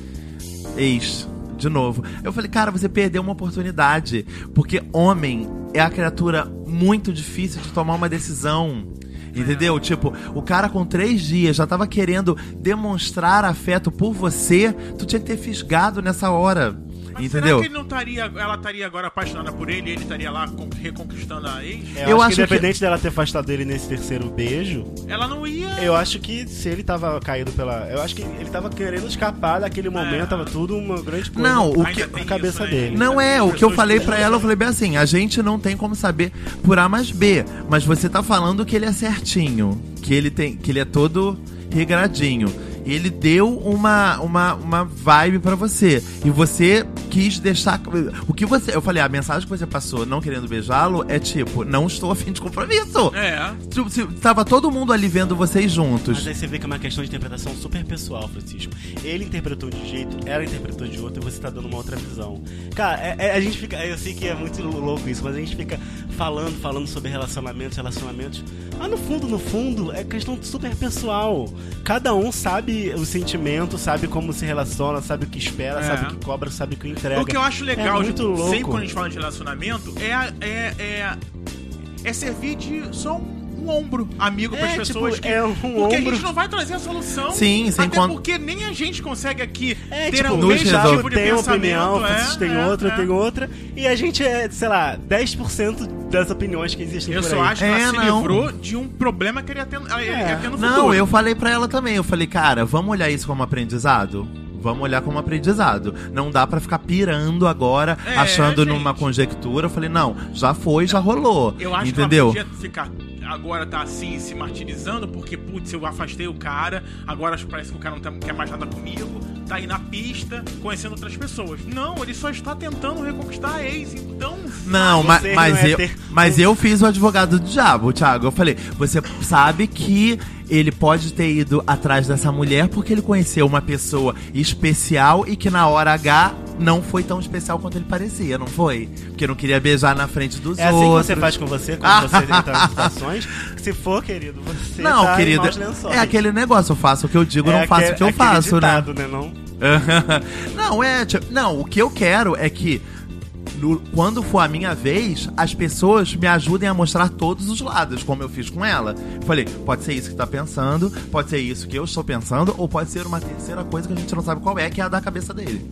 ex. De novo. Eu falei, cara, você perdeu uma oportunidade. Porque homem é a criatura muito difícil de tomar uma decisão. Entendeu? Tipo, o cara com três dias já tava querendo demonstrar afeto por você. Tu tinha que ter fisgado nessa hora. Mas entendeu? será que ele não estaria, ela estaria agora apaixonada por ele e ele estaria lá con- reconquistando a ex? Eu, Eu acho, acho que que- independente dela ter afastado ele nesse terceiro beijo, Ela não ia. eu acho que se ele tava caído pela. Eu acho que ele tava querendo escapar daquele momento, tava tudo uma grande coisa. Não, o que, tem a cabeça isso, né? dele. Não é, o que eu falei que pra ela, eu falei bem assim, a gente não tem como saber por A mais B, mas você tá falando que ele é certinho, que ele tem, que ele é todo regradinho. Ele deu uma, uma, uma vibe pra você. E você quis deixar. O que você. Eu falei, a mensagem que você passou não querendo beijá-lo é tipo, não estou afim de compromisso. É. Tipo, se- Tava todo mundo ali vendo vocês juntos. Mas aí você vê que é uma questão de interpretação super pessoal, Francisco. Ele interpretou de um jeito, ela interpretou de outro, e você tá dando uma outra visão. Cara, é- é- a gente fica. Eu sei que é muito louco isso, mas a gente fica falando, falando sobre relacionamentos, relacionamentos. Mas no fundo, no fundo, é questão super pessoal. Cada um sabe o sentimento, sabe como se relaciona, sabe o que espera, É. sabe o que cobra, sabe o que entrega. O que eu acho legal, é muito de, louco. sempre quando a gente fala de relacionamento, é, a- é, é, é servir de só um, um ombro amigo para as É, pessoas. tipo, que, é um porque a ombro- gente não vai trazer a solução. Sim, sem Até con- porque nem a gente consegue aqui É, ter tipo, o mesmo resolve. tipo de tem uma opinião, é, Francisco tem é, outra, é. tem outra, e a gente é, sei lá, 10% das opiniões que existem Eu por só aí. acho que É, ela se não. livrou de um problema que ele ia ter, ia- É. ia ter no Não, futuro. eu falei pra ela também. Eu falei, cara, vamos olhar isso como aprendizado? Vamos olhar como aprendizado. Não dá pra ficar pirando agora, É, achando gente. numa conjectura. Eu falei, não, já foi, já rolou. Eu acho entendeu? que ela podia ficar agora tá assim se martirizando porque putz, eu afastei o cara, agora parece que o cara não tá- quer mais nada comigo, tá aí na pista conhecendo outras pessoas. Não, ele só está tentando reconquistar a ex, então Não, Você mas, não mas, é eu, ter- mas eu fiz o advogado do diabo, Thiago. Eu falei, você sabe que ele pode ter ido atrás dessa mulher porque ele conheceu uma pessoa especial e que na hora H não foi tão especial quanto ele parecia, não foi? Porque não queria beijar na frente dos É assim que outros. você faz com você, quando você entra em situações. Se for, querido, você Não, tá lençóis. é aquele negócio, eu faço o que eu digo, não faço aquele- o que eu aquele faço, ditado, né? Não? né? não, é, tipo, não, o que eu quero é que no- quando for a minha vez, as pessoas me ajudem a mostrar todos os lados, como eu fiz com ela. Falei, pode ser isso que tá pensando, pode ser isso que eu estou pensando, ou pode ser uma terceira coisa que a gente não sabe qual é, que é a da cabeça dele.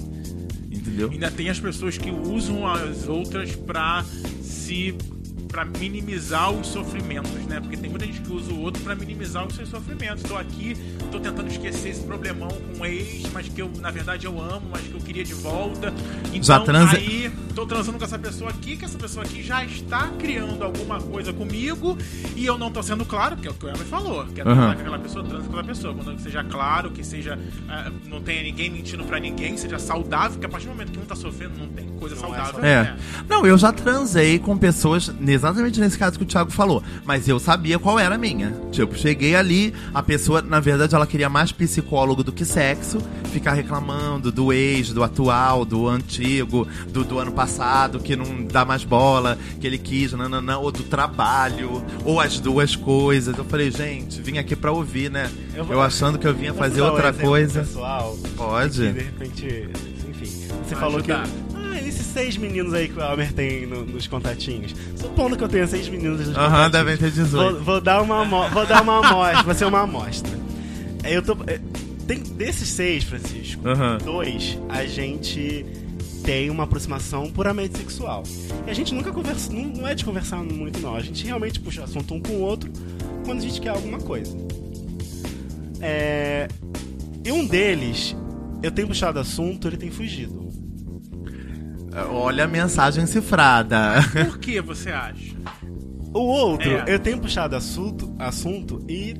Entendeu? ainda tem as pessoas que usam as outras pra se pra minimizar os sofrimentos, né? Porque tem muita gente que usa o outro pra minimizar os seus sofrimentos. Tô aqui, tô tentando esquecer esse problemão com um ex, mas que eu, na verdade, eu amo, mas que eu queria de volta. Então, Já transa- aí, tô transando com essa pessoa aqui, que essa pessoa aqui já está criando alguma coisa comigo e eu não tô sendo claro, que é o que o Elmer falou. Que é Aham. transar com aquela pessoa, transa com aquela pessoa. Quando seja claro, que seja. ah, não tenha ninguém mentindo pra ninguém, seja saudável, porque a partir do momento que um tá sofrendo, não tem coisa Não é saudável. É. né? Não, eu já transei com pessoas exatamente nesse caso que o Thiago falou, mas eu sabia qual era a minha. Tipo, cheguei ali, a pessoa, na verdade, ela queria mais psicólogo do que sexo, ficar reclamando do ex, do atual, do antigo, do, do ano passado, que não dá mais bola, que ele quis, nananã, ou do trabalho, ou as duas coisas. Eu falei, gente, vim aqui pra ouvir, né? Eu Eu, vou- achando que eu vinha fazer um outra exemplo coisa. Pessoal, Pode. de repente, enfim, você falou ajudar. que. Seis meninos aí que o Elmer tem no- nos contatinhos. Supondo que eu tenha seis meninos nos Aham, contatinhos. devem ter 18. Vou, vou dar uma vou dar uma amostra, vai ser uma amostra. É, Eu tô. é, Tem, desses seis, Francisco, Aham. dois, a gente tem uma aproximação puramente sexual. E a gente nunca conversa, não, não é de conversar muito, não. A gente realmente puxa assunto um com o outro quando a gente quer alguma coisa. É, e um deles, eu tenho puxado assunto, ele tem fugido. Olha a mensagem cifrada. Por que você acha? O outro, É. eu tenho puxado assunto, assunto e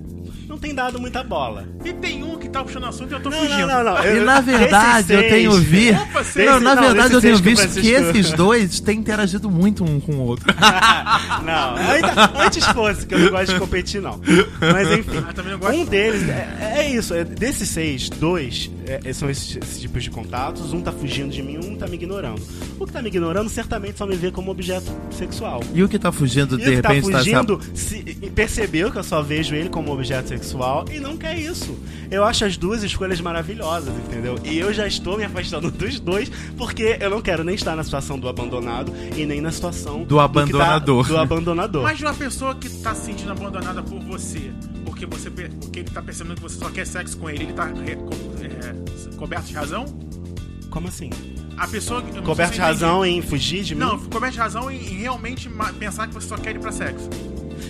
não tem dado muita bola. E tem um que tá puxando assunto e eu tô Não, fugindo. não, não, não. E Eu- na verdade, eu tenho visto. Opa, seis- Não, na não, verdade, eu tenho que visto que esses dois têm interagido muito um com o outro. Não, ainda- antes fosse, que eu não gosto de competir, não. Mas enfim, Ah, um deles, é, é isso, é, desses seis, dois é, são esses, esses tipos de contatos, um tá fugindo de mim, um tá me ignorando. O que tá me ignorando certamente só me vê como objeto sexual. E o que tá fugindo, E de o que tá repente, tá fugindo se- percebeu que eu só vejo ele como objeto sexual e não quer isso. Eu acho as duas escolhas maravilhosas, entendeu? E eu já estou me afastando dos dois porque eu não quero nem estar na situação do abandonado e nem na situação Do abandonador. que tá- do abandonador. Mas de uma pessoa que tá se sentindo abandonada por você, porque você porque ele tá percebendo que você só quer sexo com ele, ele tá re- co- é, coberto de razão? Como assim? A pessoa Coberto de razão em fugir de mim? Não, coberto de razão em, em realmente pensar que você só quer ir pra sexo.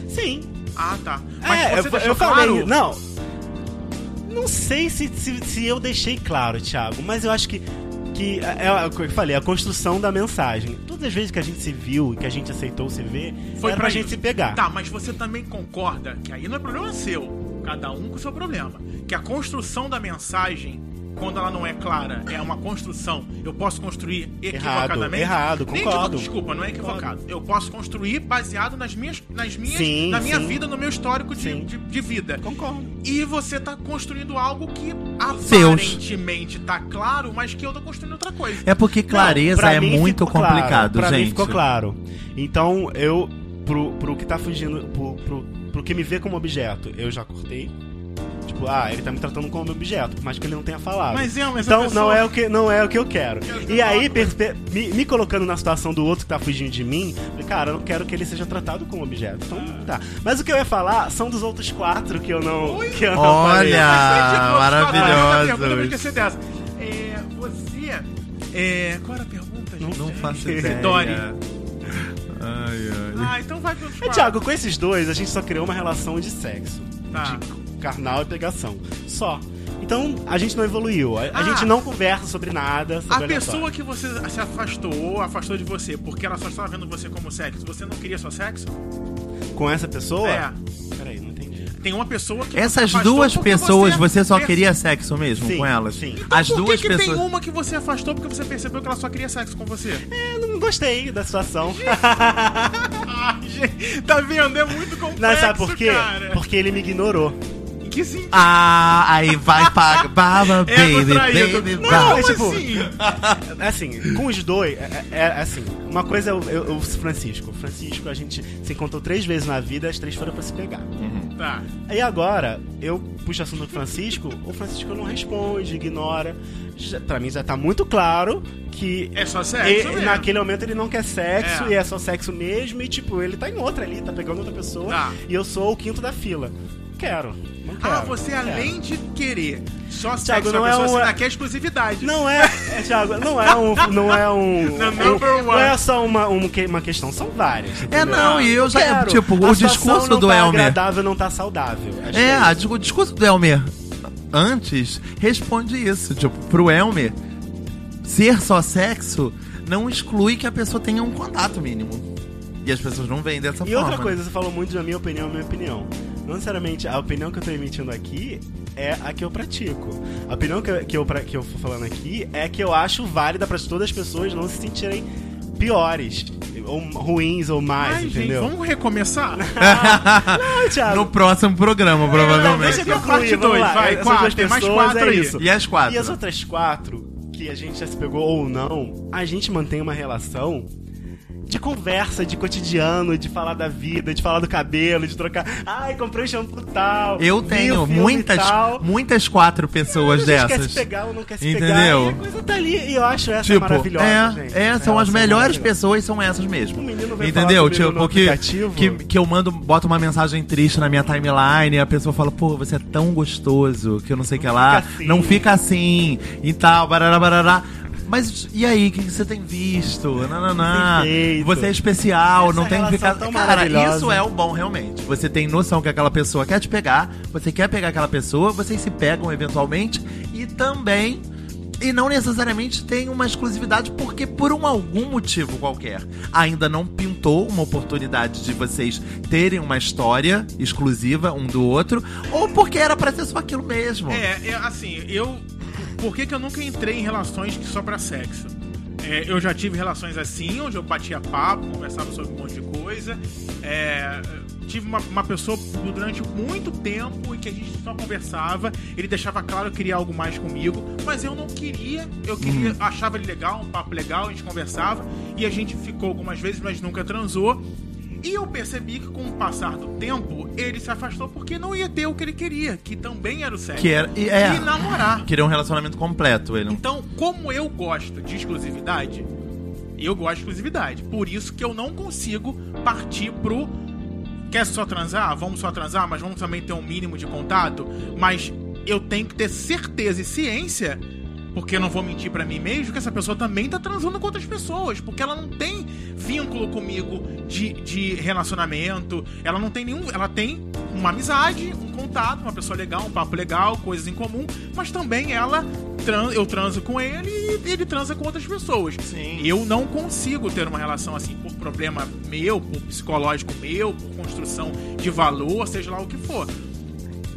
Sim. Ah, tá. é, você eu, eu falei. claro- Não. Não sei se, se, se eu deixei claro, Thiago, mas eu acho que. Que é, é o que eu falei, a construção da mensagem. Todas as vezes que a gente se viu e que a gente aceitou se ver, Foi pra pra gente se pegar. Tá, mas você também concorda que aí não é problema seu. Cada um com o seu problema. Que a construção da mensagem, quando ela não é clara, é uma construção. Eu posso construir equivocadamente. errado, Nem concordo. equivo- Desculpa, não é equivocado. Eu posso construir baseado nas minhas, nas minhas, Sim, na minha sim. vida, no meu histórico de, de, de vida. Concordo. E você tá construindo algo que aparentemente tá claro, mas que eu tô construindo outra coisa. É porque clareza Não, é muito ficou claro, complicado, pra gente. mim ficou claro. Então, eu, pro, pro que tá fugindo, pro, pro, pro que me vê como objeto, eu já cortei. Tipo, ah, ele tá me tratando como objeto, por mais que ele não tenha falado. Mas é, mas então pessoa- não é o que não é o que eu quero. Quero E aí, me, me colocando na situação do outro que tá fugindo de mim, falei, cara, eu não quero que ele seja tratado como objeto. Então, tá. Mas o que eu ia falar são dos outros quatro que eu não, que eu não. Olha! Mas eu dessa. É, você. É, qual era a pergunta, Não gente? Não faço Esse ideia. Dori. Ai, ai. Ah, então vai pelos É, quatro. Thiago, com esses dois, a gente só criou uma relação de sexo. Tá. De carnal e pegação. Só. Então, a gente não evoluiu. A, Ah. gente não conversa sobre nada. Sobre A aleatório. pessoa que você se afastou ou afastou de você porque ela só estava vendo você como sexo, você não queria só sexo? Com essa pessoa? É. Peraí, não entendi. Tem uma pessoa que. você Essas duas pessoas, você só perce- queria sexo mesmo Sim, com elas? sim. As Por que duas que pessoas. tem uma que você afastou porque você percebeu que ela só queria sexo com você? Eu não gostei da situação. Ah, gente, tá vendo? É muito complexo, não, sabe por quê? cara. Porque ele me ignorou. Em que sentido? Ah, aí vai pagar. Baba, baby, baby, Não, baba. é tipo- assim? Assim, com os dois, é, é- é assim, uma coisa é o, é o Francisco. Francisco, a gente se encontrou três vezes na vida, as três foram pra se pegar. Tá. E agora, eu puxo assunto do Francisco, o Francisco não responde, ignora. Já, pra mim já tá muito claro que É só sexo e- mesmo. naquele momento ele não quer sexo É. e é só sexo mesmo e tipo, ele tá em outra ali, tá pegando outra pessoa Tá. e eu sou o quinto da fila. Quero. Não quero. Ah, você não quero. além de querer só Thiago, sexo, não a é pessoa um- ainda quer exclusividade. Não é, é, Thiago, não é um. Não é um. Um- não é só uma, um uma questão, são várias. É, entendeu? não, e eu já. Quero. Tipo, A o discurso não do tá Elmer. agradável, não tá saudável. É, é a o discurso do Elmer antes responde isso. Tipo, pro Elmer, ser só sexo não exclui que a pessoa tenha um contato mínimo. E as pessoas não veem dessa E forma. outra coisa, você falou muito da minha opinião, minha opinião. Não necessariamente a opinião que eu tô emitindo aqui é a que eu pratico. A opinião que, eu- que, eu, pra- que eu tô falando aqui é que eu acho válida para todas as pessoas não se sentirem piores, ou ruins, ou mais, Ai, gente, entendeu? vamos recomeçar? Não, Thiago. No próximo programa, Não, provavelmente. deixa eu Tem a concluir, parte vamos dois, lá. vai, quatro, tem mais pessoas, quatro é isso. E as quatro? E as outras quatro, que a gente já se pegou ou não, a gente mantém uma relação de conversa, de cotidiano, de falar da vida, de falar do cabelo, de trocar. Ai, comprei shampoo tal. Eu tenho muitas, tal. muitas quatro pessoas a gente quer dessas. se pegar ou não quer se Entendeu? pegar. E a coisa tá ali. E eu acho essa Tipo, maravilhosa, é, gente. é, são as Relação melhores pessoas, são essas mesmo. O menino vem Entendeu? Tipo, que, que, que eu mando, boto uma mensagem triste na minha timeline e a pessoa fala, pô, você é tão gostoso que eu não sei o que lá. assim. Não fica assim e tal, barará, barará. Mas e aí, o que você tem visto? Feito. Você é especial, Essa não tem que ficar. tão Cara, isso é o bom, realmente. Você tem noção que aquela pessoa quer te pegar, você quer pegar aquela pessoa, vocês se pegam eventualmente e também. E não necessariamente tem uma exclusividade, porque por um algum motivo qualquer ainda não pintou uma oportunidade de vocês terem uma história exclusiva um do outro, ou porque era pra ser só aquilo mesmo. É, é, assim, eu. Por que, que eu nunca entrei em relações que só pra sexo? É, eu já tive relações assim, onde eu batia papo, conversava sobre um monte de coisa. É, tive uma, uma pessoa durante muito tempo em que a gente só conversava. Ele deixava claro que queria algo mais comigo, mas eu não queria. Eu queria, achava ele legal, um papo legal, a gente conversava. E a gente ficou algumas vezes, mas nunca transou. E eu percebi que com o passar do tempo, ele se afastou porque não ia ter o que ele queria, que também era o sexo. Que era. E, é, E namorar. queria um relacionamento completo, ele. Então, como eu gosto de exclusividade, eu gosto de exclusividade. Por isso que eu não consigo partir pro. Quer só transar? Vamos só transar, mas vamos também ter um mínimo de contato. Mas eu tenho que ter certeza e ciência, porque eu não vou mentir pra mim mesmo, que essa pessoa também tá transando com outras pessoas. Porque ela não tem vínculo comigo de, de relacionamento. Ela não tem nenhum. Ela tem uma amizade, um contato, uma pessoa legal, um papo legal, coisas em comum. Mas também ela. Eu transo com ele e ele transa com outras pessoas. Sim. Eu não consigo ter uma relação assim por problema meu, por psicológico meu, por construção de valor, seja lá o que for.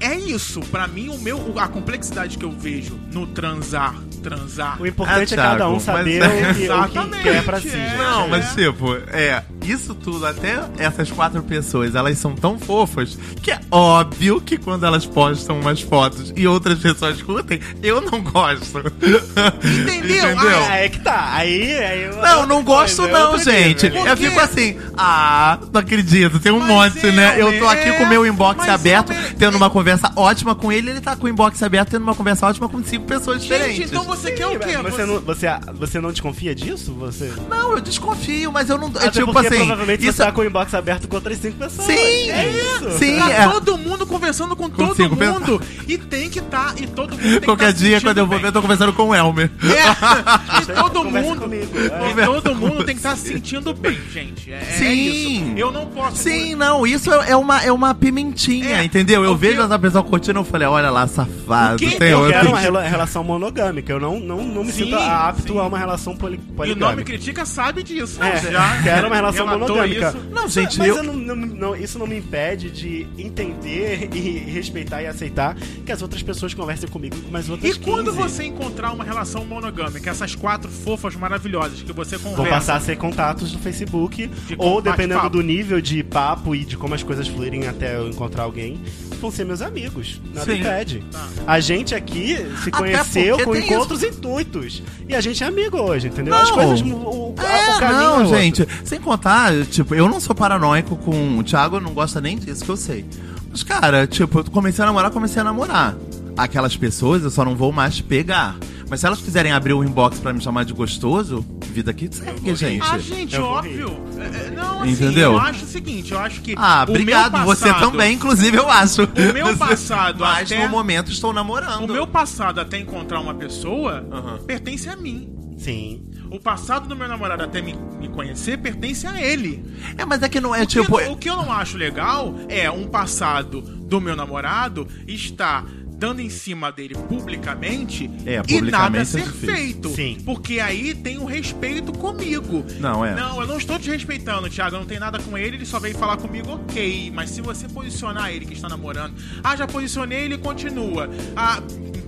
É isso, pra mim o meu a complexidade que eu vejo no transar, transar. O importante Ah, é cada um saber mas- o, que, o que quer pra si. é. gente. Não, É. mas tipo, é, isso tudo, até essas quatro pessoas, elas são tão fofas que é óbvio que quando elas postam umas fotos e outras pessoas curtem, eu não gosto. Entendeu? Entendeu? Ah, é que tá. Aí, aí eu- Não, não gosto coisa, é não, gente. Eu fico assim, ah, não acredito, tem um Mas monte, é, né? Eu tô aqui é, com o meu inbox mas aberto, é, tendo uma conversa ótima com ele, ele tá com o inbox aberto, tendo uma conversa ótima com cinco pessoas diferentes. Gente, então você quer o quê? Você não, você, você não desconfia disso? Você... Não, eu desconfio, mas eu não... Até tipo porque assim, provavelmente isso você tá com o inbox aberto com outras cinco pessoas. Sim, é isso. sim. Tá é. todo mundo conversando com, todo cinco mundo. E tem que tá. E todo mundo tem que Qualquer tá dia, quando eu vou ver, eu tô conversando com o Elmer. É, e todo mundo. comigo, é. E todo mundo tem que estar se sentindo bem, gente. É, é Sim. isso. Eu não posso. Sim, não, isso é é uma, é uma pimentinha, É, entendeu? Eu vejo eu- essa pessoa curtindo, eu falei, olha lá, safado, tem eu outro. quero uma rela- relação monogâmica. Eu não, não, não me Sim, sinto apto sim. a uma relação poli E o poligâmica. nome critica sabe disso. É, já quero uma relação relatou monogâmica. isso. Não, gente, mas eu- eu não- não- não- isso não me impede de entender e respeitar e aceitar que as outras pessoas conversem comigo com mais outras E quando 15. você encontrar uma relação monogâmica, essas quatro fofas maravilhosas que você Vão conversa. passar a ser contatos no Facebook, De ou dependendo do nível de papo e de como as coisas fluírem até eu encontrar alguém, vão ser meus amigos. Nada Sim. impede. Tá. A gente aqui se Até conheceu com encontros intuitos. E a gente é amigo hoje, entendeu? Não. As coisas. O, o, É, o caminho é não, outro. gente. Sem contar, tipo, eu não sou paranoico com o Thiago, não gosta nem disso que eu sei. Mas, cara, tipo, eu comecei a namorar, comecei a namorar. Aquelas pessoas eu só não vou mais pegar. Mas se elas quiserem abrir o inbox pra me chamar de gostoso, vida que segue, gente. Ah, gente, Eu óbvio. É, é, Não, assim, Entendeu? eu acho o seguinte, eu acho que. Ah, obrigado. Você passado- também, inclusive, eu acho. O meu passado Mas até- no momento estou namorando. O meu passado até encontrar uma pessoa pertence a mim. Sim. O passado do meu namorado até me, me conhecer pertence a ele. É, mas é que não é O que, tipo. o que eu não acho legal é um passado do meu namorado estar dando em cima dele publicamente É, e nada publicamente é ser feito. Sim. Porque aí tem o respeito comigo. Não, é. Não, eu não estou desrespeitando, Thiago. Eu não tenho nada com ele, ele só veio falar comigo, ok. Mas se você posicionar ele que está namorando, ah, já posicionei, ele continua. Ah,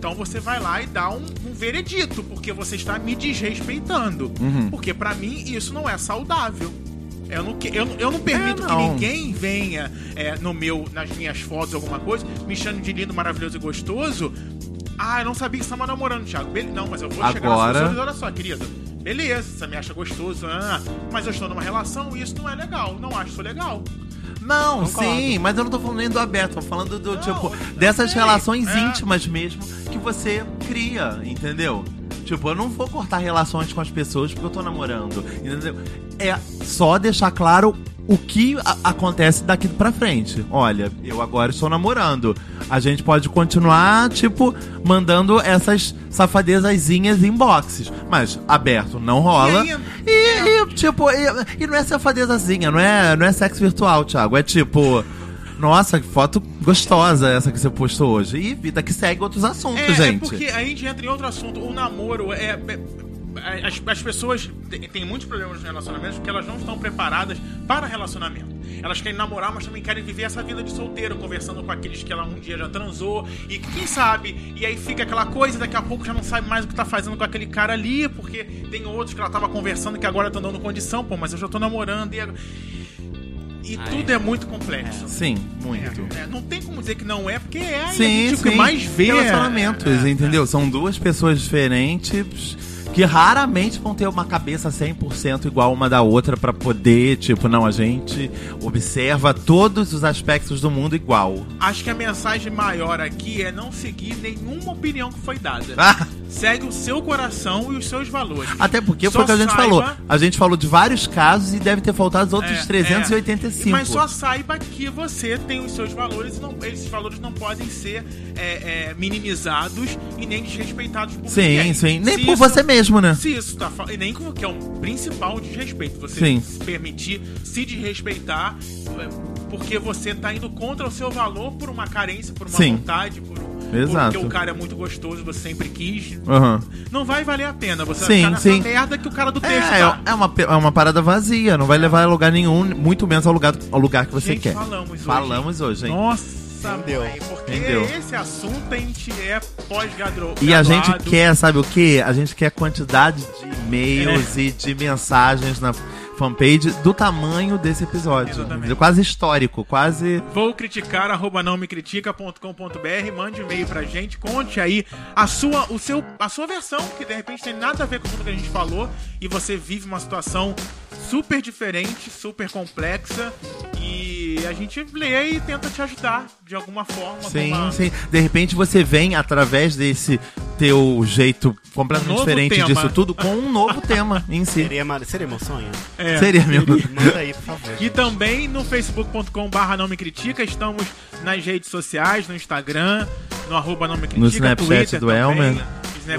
então você vai lá e dá um, um veredito, porque você está me desrespeitando. Uhum. Porque pra mim isso não é saudável. Eu não, que- eu, eu não permito É, que não. ninguém venha é, no meu, nas minhas fotos, alguma coisa, me chame de lindo, maravilhoso e gostoso. Ah, eu não sabia que você estava namorando, Thiago. Bele- Não, mas eu vou chegar nas Agora- pessoas e olha só, querido. Beleza, você me acha gostoso, ah, mas eu estou numa relação e isso não é legal. Não acho isso legal. Não, Concordo. sim, mas eu não tô falando nem do aberto, tô falando do, Não, tipo, dessas sei, relações é. íntimas mesmo que você cria, entendeu? Tipo, eu não vou cortar relações com as pessoas porque eu tô namorando, entendeu? É só deixar claro o que acontece daqui pra frente. Olha, eu agora estou namorando. A gente pode continuar, tipo, mandando essas safadezazinhas em boxes. Mas aberto não rola. E aí, E, e, tipo, e, e não é safadezazinha, não é, não é sexo virtual, Thiago. É tipo. Nossa, que foto gostosa essa que você postou hoje. E vida que segue outros assuntos, É, é gente. porque a gente entra em outro assunto. O namoro é. É- as, as pessoas têm muitos problemas nos relacionamentos porque elas não estão preparadas para relacionamento. Elas querem namorar, mas também querem viver essa vida de solteiro, conversando com aqueles que ela um dia já transou. E quem sabe? E aí fica aquela coisa, daqui a pouco já não sabe mais o que tá fazendo com aquele cara ali, porque tem outros que ela tava conversando que agora estão dando condição, pô, mas eu já tô namorando e. agora- E tudo é muito complexo. Sim, muito. É, não tem como dizer que não é, porque é. e a Sim, gente o que sim. mais vê. Relacionamentos, é, é, entendeu? São duas pessoas diferentes que raramente vão ter uma cabeça 100% igual uma da outra pra poder, tipo, não, a gente observa todos os aspectos do mundo igual. Acho que a mensagem maior aqui é não seguir nenhuma opinião que foi dada. Ah, Segue o seu coração e os seus valores. até porque Só foi o que a gente saiba- falou. A gente falou de vários casos e deve ter faltado os outros É, 385. é. Mas só saiba que você tem os seus valores e não- esses valores não podem ser é, é, minimizados e nem desrespeitados por Sim, ninguém. sim. Nem Se por isso- você mesmo, né? Se isso tá e nem com que é o principal desrespeito, você Sim. se permitir se desrespeitar é, porque você tá indo contra o seu valor por uma carência, por uma Sim. vontade, por Exato. porque o cara é muito gostoso, você sempre quis. Aham. Não vai valer a pena. Você Sim, vai ficar merda que o cara do texto É, tá. é, uma, é uma parada vazia, não vai levar a lugar nenhum, muito menos ao lugar, ao lugar que você Gente, quer. falamos hoje. Falamos hoje, hein? Nossa, Entendeu? mãe, porque Entendeu? esse assunto a gente é pós-graduado. E a gente quer, sabe o que? A gente quer quantidade de e-mails É. e de mensagens na fanpage do tamanho desse episódio. Exatamente. Quase histórico, quase. Vou criticar, arroba não me critica.com.br, mande um e-mail pra gente, conte aí a sua, o seu, a sua versão, que de repente tem nada a ver com tudo que a gente falou, e você vive uma situação super diferente, super complexa, e a gente lê e tenta te ajudar de alguma forma. Sim, uma- sim. De repente você vem através desse teu jeito completamente Um diferente tema. disso tudo com um novo tema em si. Seria, mar- seria meu sonho? É. Seria mesmo. Manda aí, por favor. E também no facebook.com barra não me critica, estamos nas redes sociais, no Instagram, no arroba não me critica, No Snapchat Twitter do também, Elmer.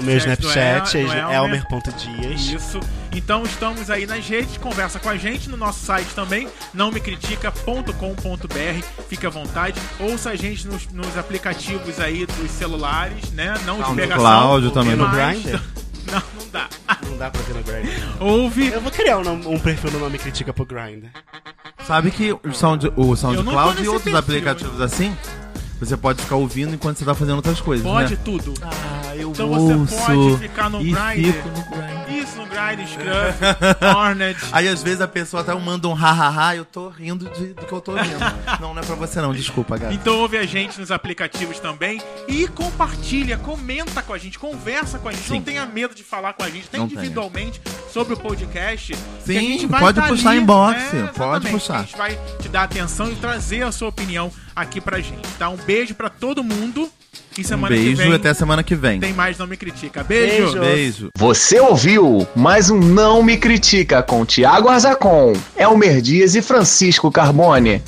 O meu Snapchat do El- do é elmer.dias. Isso. Então estamos aí nas redes, conversa com a gente no nosso site também, nãomecritica.com.br. Fique à vontade. Ouça a gente nos, nos aplicativos aí dos celulares, né? Não de SoundCloud pegação. também. No Grindr? Não, não dá. Não dá pra ver no Grindr. Ouve. Eu vou criar um, um perfil no nome Critica pro Grindr. Sabe que o, Sound, o não SoundCloud e outros perfil, aplicativos assim, você pode ficar ouvindo enquanto você tá fazendo outras coisas, Pode né? tudo. Ah, eu Então você ouço pode ficar no e fico no Grindr. Isso, no Grind, Scruff, Hornet. Aí às vezes a pessoa até manda um ha-ha-ha eu tô rindo de- do que eu tô ouvindo. não, não é pra você não, desculpa, cara. Então ouve a gente nos aplicativos também e compartilha, comenta com a gente, conversa com a gente. Sim. Não tenha medo de falar com a gente, até Não individualmente sobre o podcast. Sim, a gente vai pode tá puxar ali, inbox, é, pode puxar. A gente vai te dar atenção e trazer a sua opinião aqui pra gente, tá? Um beijo pra todo mundo E Um semana que beijo vem e até semana que vem. tem mais Não Me Critica. Beijo! Beijo. Beijo. Você ouviu mais um Não Me Critica com Tiago Arzacon, Elmer Dias e Francisco Carbone.